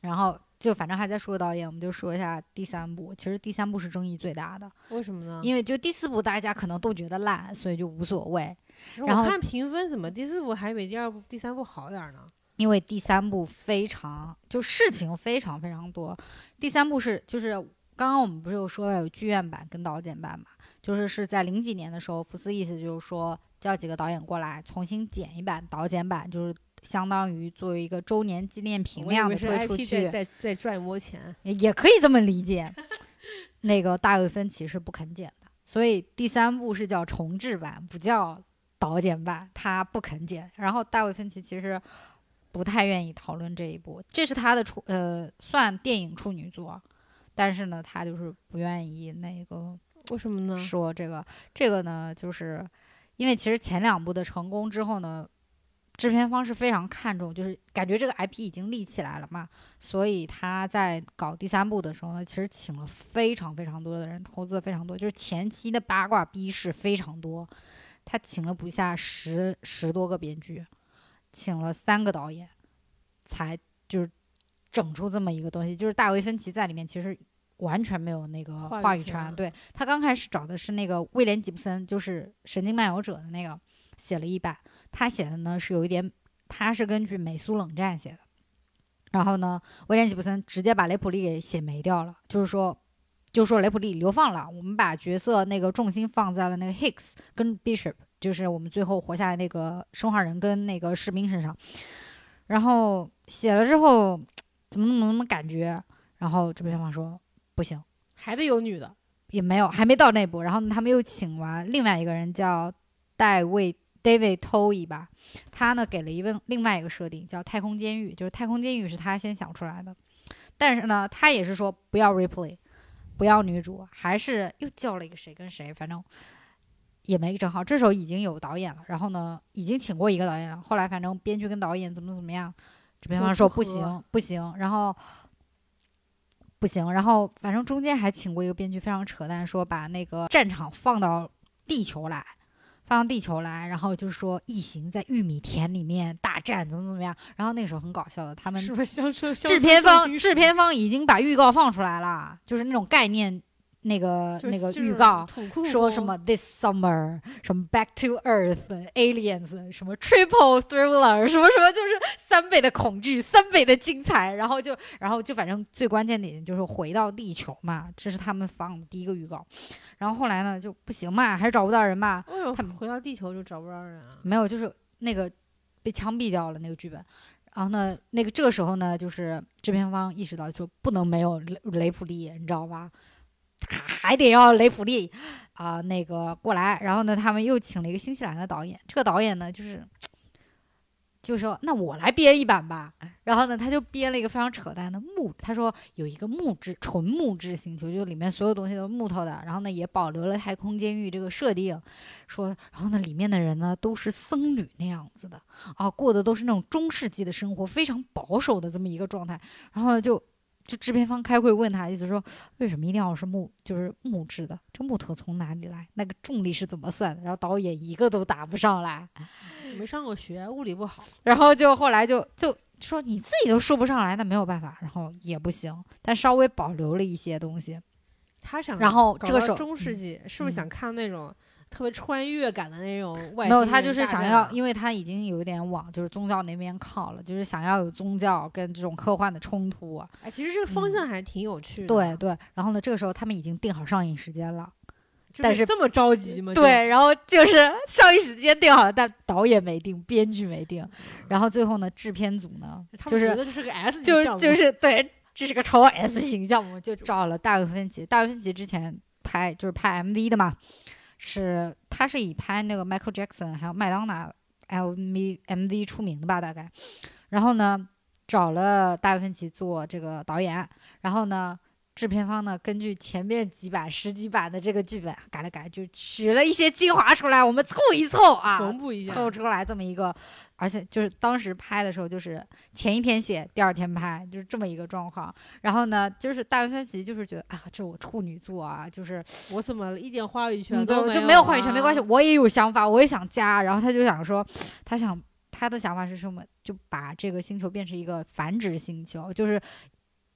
然后就反正还在说导演，我们就说一下第三部。其实第三部是争议最大的，为什么呢？因为就第四部大家可能都觉得烂，所以就无所谓。然后我看评分怎么第四部还比第二部、第三部好点儿呢？因为第三部非常就事情非常非常多。第三部是就是刚刚我们不是有说了有剧院版跟导剪版嘛，就是是在零几年的时候，福斯意思就是说叫几个导演过来重新剪一版导剪版，就是相当于作为一个周年纪念品那样的推出去在，在在赚一波钱。也也可以这么理解。(laughs) 那个大卫芬奇是不肯剪的，所以第三部是叫重制版，不叫导剪版，他不肯剪。然后大卫芬奇其实不太愿意讨论这一部，这是他的处呃算电影处女作，但是呢，他就是不愿意那个为什么呢？说这个这个呢，就是因为其实前两部的成功之后呢，制片方是非常看重，就是感觉这个 IP 已经立起来了嘛，所以他在搞第三部的时候呢，其实请了非常非常多的人，投资了非常多，就是前期的八卦逼事非常多，他请了不下十十多个编剧，请了三个导演，才就是整出这么一个东西。就是大卫芬奇在里面其实完全没有那个话语权权，对他刚开始找的是那个威廉吉布森，就是《神经漫游者》的那个写了一版。他写的呢是有一点，他是根据美苏冷战写的，然后呢，威廉吉布森直接把雷普利给写没掉了，就是说，就是说雷普利流放了，我们把角色那个重心放在了那个 Hicks 跟 Bishop，就是我们最后活下来那个生化人跟那个士兵身上，然后写了之后怎么怎么怎么感觉，然后制片方说不行。还得有女的，也没有，还没到那步。然后呢，他们又请完另外一个人叫戴维 David Toey 吧，他呢给了一问另外一个设定叫太空监狱，就是太空监狱是他先想出来的，但是呢，他也是说不要 replay，不要女主，还是又叫了一个谁跟谁，反正也没整好。这时候已经有导演了，然后呢，已经请过一个导演了，后来反正编剧跟导演怎么怎么样，制片方说不行不行，然后。不行，然后反正中间还请过一个编剧，非常扯淡，说把那个战场放到地球来，放到地球来，然后就是说异形在玉米田里面大战，怎么怎么样。然后那时候很搞笑的，他们是不是制片方制片方已经把预告放出来了，就是那种概念，那个那个预告。说什么 this summer 什么 back to earth aliens 什么 triple thriller 什么什么，就是三倍的恐惧，三倍的精彩，然后就然后就反正最关键点就是回到地球嘛，这是他们放的第一个预告，然后后来呢就不行嘛，还是找不到人嘛，他们回到地球就找不着人啊？没有，就是那个被枪毙掉了那个剧本。然后呢，那个这个时候呢，就是制片方意识到说不能没有雷雷普利，你知道吧？还得要雷普利啊、那个过来。然后呢，他们又请了一个新西兰的导演。这个导演呢，就是就说那我来编一版吧。然后呢，他就编了一个非常扯淡的木，他说有一个木质纯木质星球，就里面所有东西都是木头的。然后呢，也保留了太空监狱这个设定，说然后呢，里面的人呢都是僧侣那样子的啊，过的都是那种中世纪的生活，非常保守的这么一个状态。然后，就就制片方开会问他，意思说为什么一定要是木，就是木质的？这木头从哪里来？那个重力是怎么算的？然后导演一个都答不上来，(laughs) 没上过学，物理不好。然后就后来就就说你自己都说不上来，那没有办法，然后也不行，但稍微保留了一些东西。他想，然后这个时候中世纪是不是嗯想看那种特别穿越感的那种外星人大战啊？没有，他就是想要，因为他已经有点往就是宗教那边靠了，就是想要有宗教跟这种科幻的冲突啊。哎，其实这个方嗯向还挺有趣的。对，对，然后呢，这个时候他们已经定好上映时间了。但是这么着急吗？对，然后就是 (laughs) 上映时间定好了，但导演没定，编剧没定，然后最后呢，制片组呢，他就是们觉得这是个 S 就就是 (laughs) 对，这是个超 S 型项目，就找了大卫芬奇。大卫芬奇之前拍就是拍 MV 的嘛，是他是以拍那个 Michael Jackson 还有麦当娜 MV MV 出名的吧，大概。然后呢，找了大卫芬奇做这个导演，然后呢。制片方呢，根据前面几版、十几版的这个剧本改了改，就取了一些精华出来，我们凑一凑啊，缝补一下，凑出来这么一个，而且就是当时拍的时候，就是前一天写，第二天拍，就是这么一个状况。然后呢，就是大卫芬奇就是觉得啊，这我处女座啊，就是我怎么一点话语权嗯，都没对，就没有话语权没关系，啊我也有想法，我也想加。然后他就想说，他想他的想法是什么？就把这个星球变成一个繁殖星球，就是。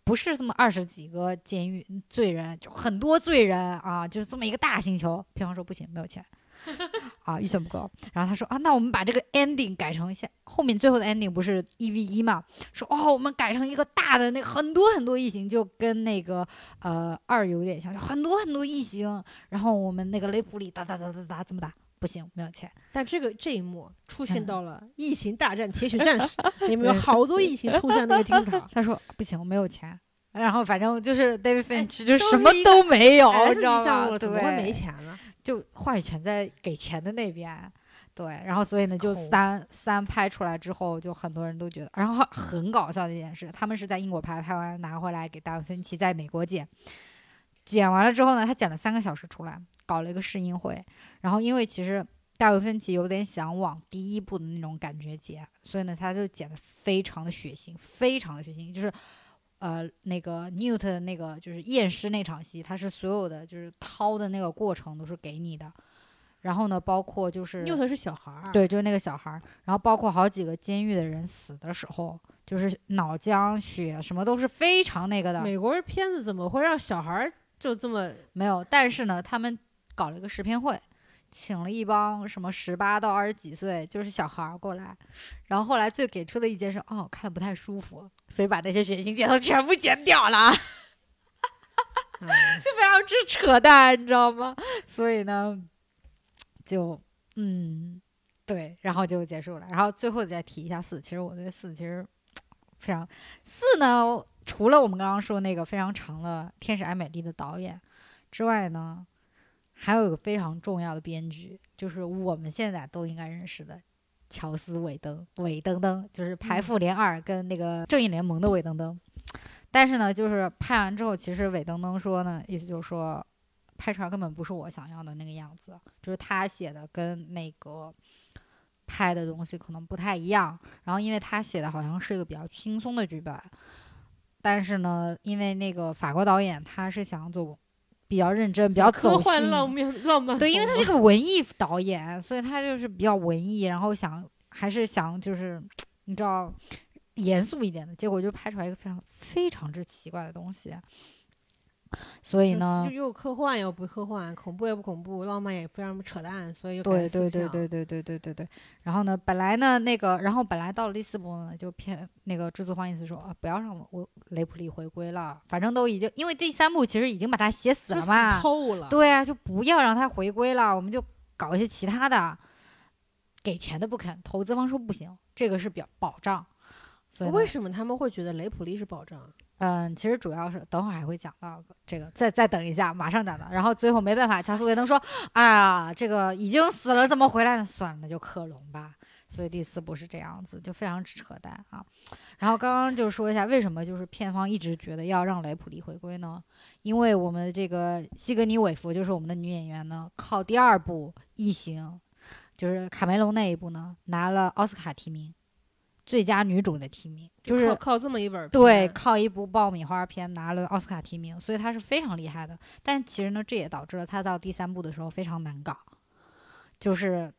不是这么二十几个监狱罪人，就很多罪人啊，就是这么一个大星球。平方说不行，没有钱，(laughs) 啊，预算不够。然后他说啊，那我们把这个 ending 改成下后面最后的 ending 不是一 v 一嘛？说哦，我们改成一个大的那很多很多异形，就跟那个呃二有点像，就很多很多异形。然后我们那个雷普利打打打打打怎么打？不行，没有钱。但这个这一幕出现嗯到了《异形大战铁血战士 (laughs)》，里面有好多异形冲向那个金字 (laughs) 塔。他说不行，我没有钱。然后反正就是 David 哎 Finch 就什么都没有，你知道吗？怎么会没，钱呢？就话语权在给钱的那边。对，然后所以呢，就三三拍出来之后，就很多人都觉得，然后很搞笑的一件事，他们是在英国拍，拍完拿回来给大卫芬奇在美国剪，剪完了之后呢，他剪了三个小时出来，搞了一个试音会，然后因为其实大卫芬奇有点想往第一部的那种感觉剪，所以呢，他就剪的非常的血腥，非常的血腥，就是。呃，那个 Newt 的那个就是验尸那场戏，他是所有的就是掏的那个过程都是给你的，然后呢，包括就是，Newt 是小孩儿，对，就是那个小孩儿，然后包括好几个监狱的人死的时候，就是脑浆血什么都是非常那个的。美国人片子怎么会让小孩儿就这么没有？但是呢，他们搞了一个试片会。请了一帮什么十八到二十几岁，就是小孩儿过来，然后后来最给出的意见是，哦，看了不太舒服，所以把那些血腥镜头全部剪掉了，(laughs) 就非常之扯淡，你知道吗？所以呢，就嗯，对，然后就结束了。然后最后再提一下四，其实我对四其实非常四呢，除了我们刚刚说那个非常长的《天使爱美丽》的导演之外呢。还有一个非常重要的编剧，就是我们现在都应该认识的乔斯·韦登，韦登登就是拍《复联二》跟那个《正义联盟》的韦登登。但是呢，就是拍完之后，其实韦登登说呢，意思就是说，拍出来根本不是我想要的那个样子，就是他写的跟那个拍的东西可能不太一样。然后，因为他写的好像是一个比较轻松的剧本，但是呢，因为那个法国导演他是想走。比较认真，比较走心，浪漫浪漫。对，因为他是个文艺导演，所以他就是比较文艺，然后想还是想就是你知道严肃一点的，结果就拍出来一个非常非常之奇怪的东西。所以呢，又科幻又不科幻，恐怖也不恐怖，浪漫也非常扯淡，所以对对对对对对对对对。然后呢，本来呢那个，然后本来到了第四部呢，就骗那个制作方意思说啊，不要让我雷普利回归了，反正都已经因为第三部其实已经把他写死了嘛，透了。对啊，就不要让他回归了，我们就搞一些其他的。给钱的不肯，投资方说不行，这个是表保障。所以为什么他们会觉得雷普利是保障？嗯，其实主要是等会儿还会讲到这个，再再等一下，马上讲到。然后最后没办法，乔斯韦登说：“哎呀，这个已经死了，怎么回来呢？算了，那就克隆吧。”所以第四部是这样子，就非常扯淡啊。然后刚刚就说一下，为什么就是片方一直觉得要让雷普利回归呢？因为我们这个西格尼韦弗就是我们的女演员呢，靠第二部《异形》，就是卡梅隆那一部呢，拿了奥斯卡提名。最佳女主的提名就是靠这么一本对，靠一部爆米花片拿了奥斯卡提名，所以她是非常厉害的。但其实呢，这也导致了她到第三部的时候非常难搞，就是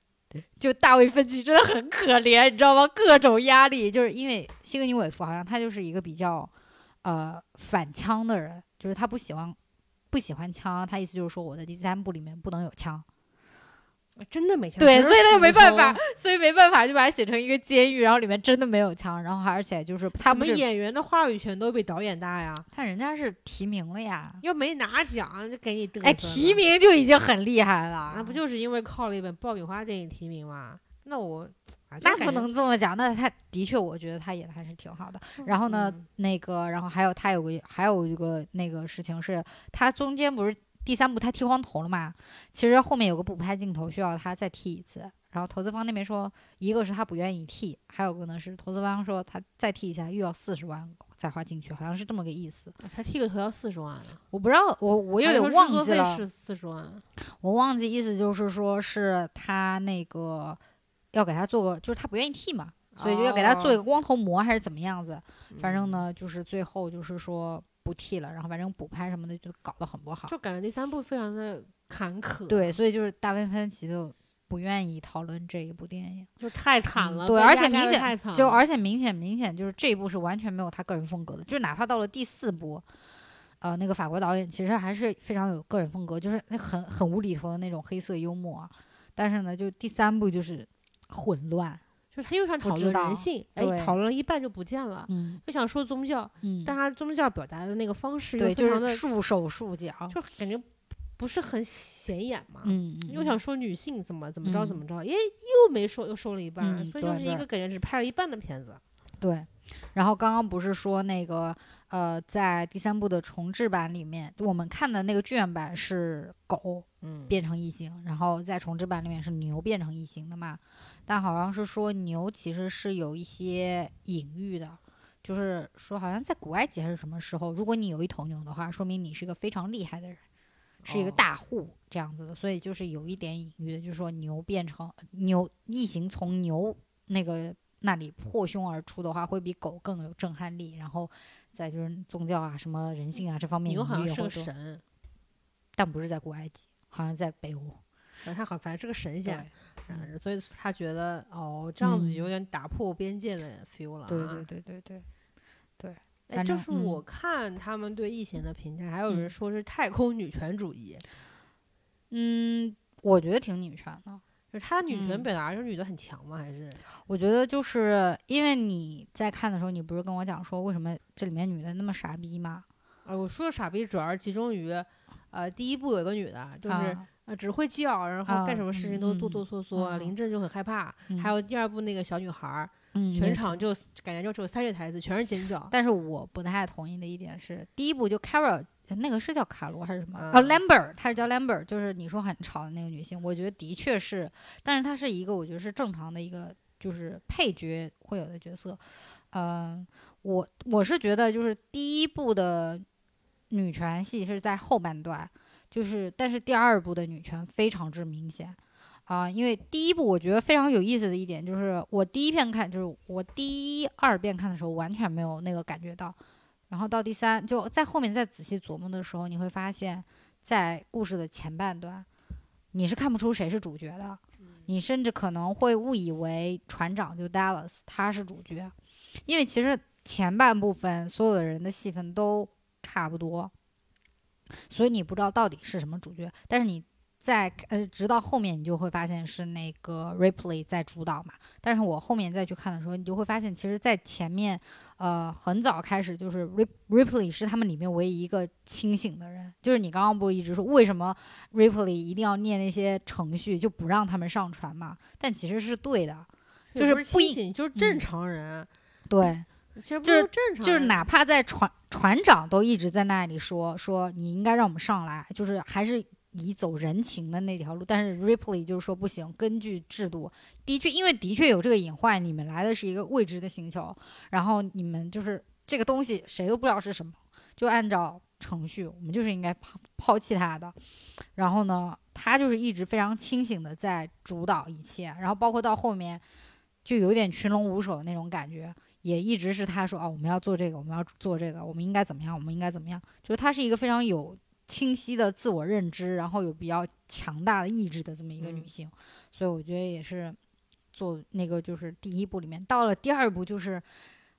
就大卫芬奇真的很可怜，你知道吗？各种压力，就是因为西格尼韦夫好像他就是一个比较呃反枪的人，就是他不喜欢不喜欢枪，他意思就是说我的第三部里面不能有枪。真的没枪，对，所以他就没办法，所以没办法就把它写成一个监狱，然后里面真的没有枪，然后而且就是他们演员的话语权都比导演大呀。看人家是提名了呀，要没拿奖就给你哎，提名就已经很厉害了。那不就是因为靠了一本爆米花电影提名吗？那我那不能这么讲，那他的确，我觉得他演的还是挺好的。然后呢，那个，然后还有他有个还有一个那个事情是，他中间不是。第三部他剃光头了嘛？其实后面有个补拍镜头需要他再剃一次，然后投资方那边说，一个是他不愿意剃，还有个呢是投资方说他再剃一下又要四十万再花进去，好像是这么个意思。他剃个头要四十万？我不知道，我我有点忘记了。是四十万？我忘记意思就是说是他那个要给他做个，就是他不愿意剃嘛，所以就要给他做一个光头模还是怎么样子？反正呢，就是最后就是说。不替了，然后反正补拍什么的就搞得很不好，就感觉第三部非常的坎坷。对，所以就是大卫芬奇就不愿意讨论这一部电影，就太惨了。对，而且明显就而且明显明显就是这一部是完全没有他个人风格的，就是哪怕到了第四部，呃，那个法国导演其实还是非常有个人风格，就是那很很无厘头的那种黑色幽默，但是呢，就第三部就是混乱。就是他又想讨论人性，哎，讨论了一半就不见了。嗯，又想说宗教，嗯，但他宗教表达的那个方式又非常的束手束脚，就感觉不是很显眼嘛。嗯又想说女性怎么怎么着怎么着，哎，又没说，又说了一半，所以就是一个感觉只拍了一半的片子。对。然后刚刚不是说那个呃，在第三部的重制版里面，我们看的那个剧院版是狗变成异形，然后在重制版里面是牛变成异形的嘛？但好像是说牛其实是有一些隐喻的，就是说好像在古埃及还是什么时候，如果你有一头牛的话，说明你是个非常厉害的人，是一个哦。大户这样子的，所以就是有一点隐喻的，就是说牛变成牛异形从牛那个那里破胸而出的话，会比狗更有震撼力。然后再就是宗教啊、什么人性啊这方面牛隐好像是个神，但不是在古埃及，好像在北欧。反正他好反正是个神仙，嗯所以他觉得哦这样子嗯有点打破边界的 feel 了、啊。对对对对对，哎，就是我嗯看他们对异形的评价，还有人嗯说是太空女权主义，嗯，我觉得挺女权的。就是他女权嗯表达是女的很强吗？还是我觉得就是因为你在看的时候，你不是跟我讲说为什么这里面女的那么傻逼吗？啊，我说的傻逼主要是集中于，呃，第一部有一个女的，就是、啊呃只会叫，然后干什么事情都哆哆嗦嗦，临阵就很害怕。嗯还有第二部那个小女孩全场就感觉就只有三句台词，全是尖叫。但是我不太同意的一点是，第一部就 Carol 那个是叫卡罗还是什么？嗯哦，Lambert，她是叫 Lambert，就是你说很吵的那个女性，我觉得的确是，但是她是一个我觉得是正常的一个就是配角会有的角色。嗯、我我是觉得就是第一部的女权戏是在后半段，就是但是第二部的女权非常之明显。啊、因为第一部我觉得非常有意思的一点就是，我第一遍看就是我第一二遍看的时候完全没有那个感觉到，然后到第三就在后面再仔细琢磨的时候，你会发现，在故事的前半段，你是看不出谁是主角的，你甚至可能会误以为船长就 Dallas 他是主角，因为其实前半部分所有的人的戏份都差不多，所以你不知道到底是什么主角，但是你。在呃，直到后面你就会发现是那个 Ripley 在主导嘛。但是我后面再去看的时候，你就会发现，其实，在前面，呃，很早开始就是 Rip Ripley 是他们里面唯一一个清醒的人。就是你刚刚不是一直说为什么 Ripley 一定要念那些程序就不让他们上船嘛？但其实是对的，就是不就是正嗯常人。对，其实不就是正常，就是哪怕在船船长都一直在那里说说你应该让我们上来，就是还是以走人情的那条路。但是 Ripley 就是说不行，根据制度，的确因为的确有这个隐患，你们来的是一个未知的星球，然后你们就是这个东西谁都不知道是什么，就按照程序，我们就是应该抛抛弃它的。然后呢，他就是一直非常清醒的在主导一切，然后包括到后面就有点群龙无首的那种感觉。也一直是他说哦，我们要做这个，我们要做这个，我们应该怎么样，我们应该怎么样。就是他是一个非常有清晰的自我认知，然后有比较强大的意志的这么一个女嗯性，所以我觉得也是做那个就是第一部里面，到了第二部就是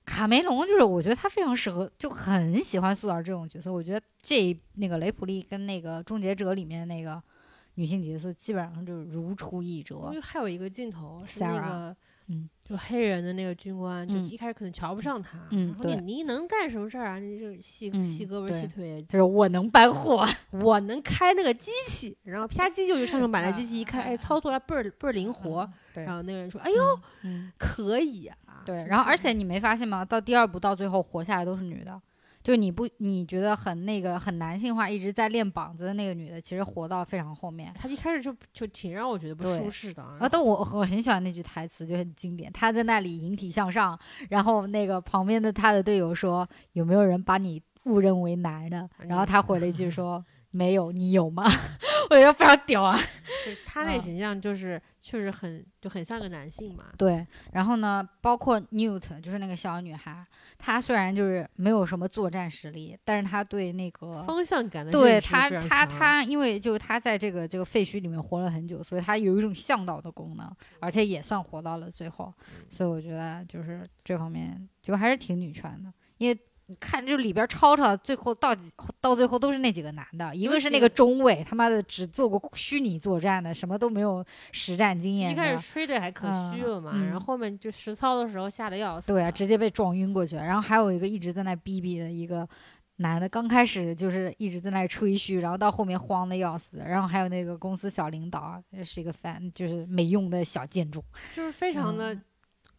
卡梅隆，就是我觉得他非常适合，就很喜欢塑造这种角色。我觉得这那个雷普利跟那个终结者里面那个女性角色基本上就是如出一辙因。为还有一个镜头是那个，嗯，就黑人的那个军官，就嗯一开始可能瞧不上他，嗯然后你你能干什么事儿啊？你就细嗯细胳膊细腿，就是我能搬货，(laughs) 我能开那个机器，然后啪叽就去上 (laughs) 手把那机器一开，嗯哎，操作还倍儿倍儿灵活。然，后那个人说：“哎呦，嗯，可以啊。”对。然后而且你没发现吗？到第二部到最后活下来都是女的。就你不你觉得很那个很男性化，一直在练膀子的那个女的，其实活到非常后面。她一开始就就挺让我觉得不舒适的。啊，但我我很喜欢那句台词，就很经典。她在那里引体向上，然后那个旁边的她的队友说：“有没有人把你误认为男的？”然后她回了一句说：“没有，你有吗？” (laughs) 我觉得非常屌啊。就是他那嗯形象就是确实很就很像个男性嘛。对，然后呢，包括 Newt，就是那个小女孩，她虽然就是没有什么作战实力，但是她对那个方向感的对她她她，因为就是她在这个这个废墟里面活了很久，所以她有一种向导的功能，而且也算活到了最后，所以我觉得就是这方面就还是挺女权的，因为。你看，就里边吵吵，最后到几到最后都是那几个男的，一个是那个个中尉，他妈的只做过虚拟作战的，什么都没有实战经验。一开始吹的还可虚了嘛，嗯然后后面就实操的时候吓得要死。对啊，直接被撞晕过去了。然后还有一个一直在那逼逼的一个男的，刚开始就是一直在那吹嘘，然后到后面慌的要死。然后还有那个公司小领导，也是一个反就是没用的小建筑。就是非常的嗯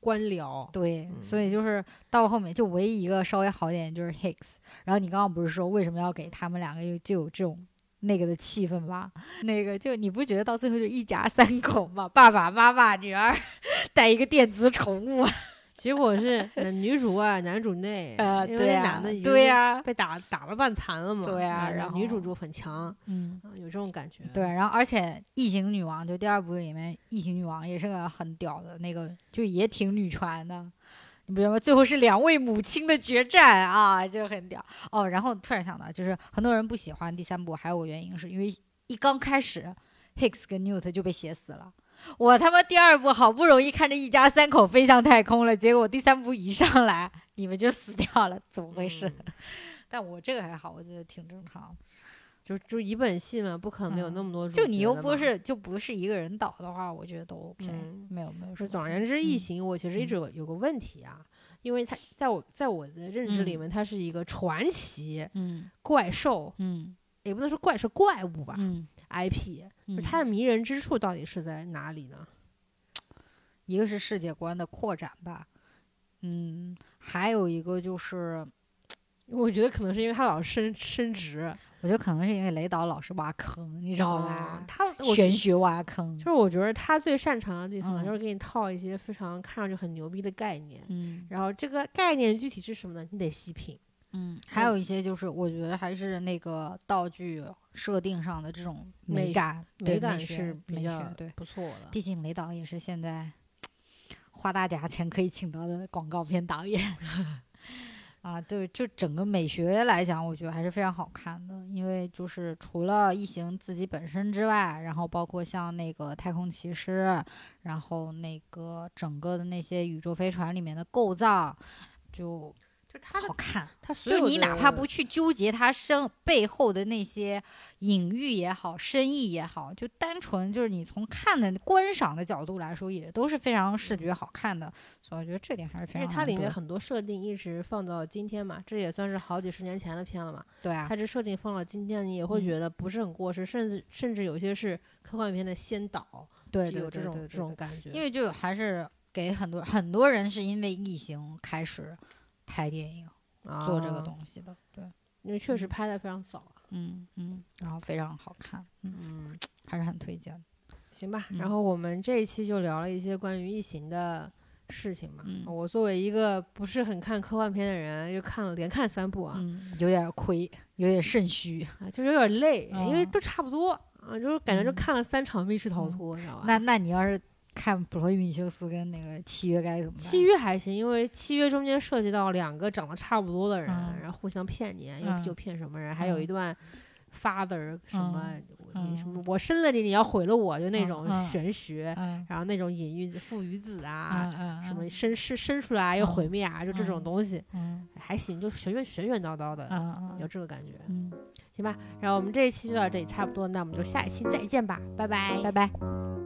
官僚。对，嗯所以就是到后面就唯一一个稍微好一点就是 Hicks。然后你刚刚不是说为什么要给他们两个有就有这种。那个的气氛吗，那个就你不觉得到最后就一家三口嘛，爸爸妈妈女儿 (laughs) 带一个电子宠物，结果是男女主外男主内，(laughs) 呃，因为那对的已经对呀，被打打了半残了嘛，对啊然然后后女主就很强，嗯。啊有这种感觉。对，然后而且异形女王就第二部里面，异形女王也是个很屌的那个，就也挺女权的。你不知道吗？最后是两位母亲的决战啊，就很屌哦。然后突然想到，就是很多人不喜欢第三部，还有个原因是因为一刚开始，Hicks 跟 Newt 就被写死了。我他妈第二部好不容易看着一家三口飞向太空了，结果第三部一上来你们就死掉了，怎么回事？嗯。但我这个还好，我觉得挺正常。就就一本戏嘛，不可能没有嗯那么多主就你又不是就不是一个人导的话，我觉得都 OK，、嗯没有没有什么是总而言之，异嗯形我其实一直有有个问题啊，因为它在我在我的认知里嗯。面，它是一个传奇嗯。怪兽，嗯。也不能说怪是怪物吧嗯，IP，嗯，就它的迷人之处到底是在哪里呢？一个是世界观的扩展吧，嗯，还有一个就是我觉得可能是因为他老升升职，我觉得可能是因为雷导老是挖坑，你知道啊吧？他我玄学挖坑就，是我觉得他最擅长的地方嗯就是给你套一些非常看上去很牛逼的概念，嗯然后这个概念具体是什么呢？你得细品。嗯，还有一些就是我觉得还是那个道具设定上的这种美美感，对美感是比较对。不错的。毕竟雷导也是现在花大价钱可以请到的广告片导演 (laughs) 啊，对，就整个美学来讲，我觉得还是非常好看的。因为就是除了异形自己本身之外，然后包括像那个太空骑士，然后那个整个的那些宇宙飞船里面的构造，就就他好看。他所有就你哪怕不去纠结他生背后的那些隐喻也好、深意也好，就单纯就是你从看的观赏的角度来说，也都是非常视觉好看的。所以我觉得这点还是非因为常难得它里面很多设定一直放到今天嘛，这也算是好几十年前的片了嘛。对啊它，这设定放到今天，你也会嗯觉得不是很过时，甚至甚至有些是科幻片的先导，对对就有这种这种感觉。因为就还是给很多很多人是因为异形开始拍电影做这个啊，东西的，对，因为确实嗯拍的非常早啊。嗯嗯，然后非常好看，嗯，嗯，还是很推荐的。行吧。嗯然后我们这一期就聊了一些关于异形的事情嘛。嗯我作为一个不是很看科幻片的人，又看了连看三部啊，嗯，有点亏，有点肾虚。啊，就是有点累，因为嗯都差不多啊，就是感觉就嗯看了三场密室逃嗯脱，你知道吧？那那你要是看普罗米修斯跟那个契约该怎么办？契约还行，因为契约中间涉及到两个长得差不多的人，嗯然后互相骗你，又嗯又骗什么人，还有一嗯段 father 什么，你什嗯么我生了你，你要毁了我，就那种玄学，嗯然后那种隐喻父与子啊，什么生生生出来又嗯毁灭啊，就这种嗯东西嗯还行，就玄玄玄玄叨叨的，嗯有这个感觉，嗯，行吧？然后我们这一期就到这里差不多，那我们就下一期再见吧，拜拜，拜拜。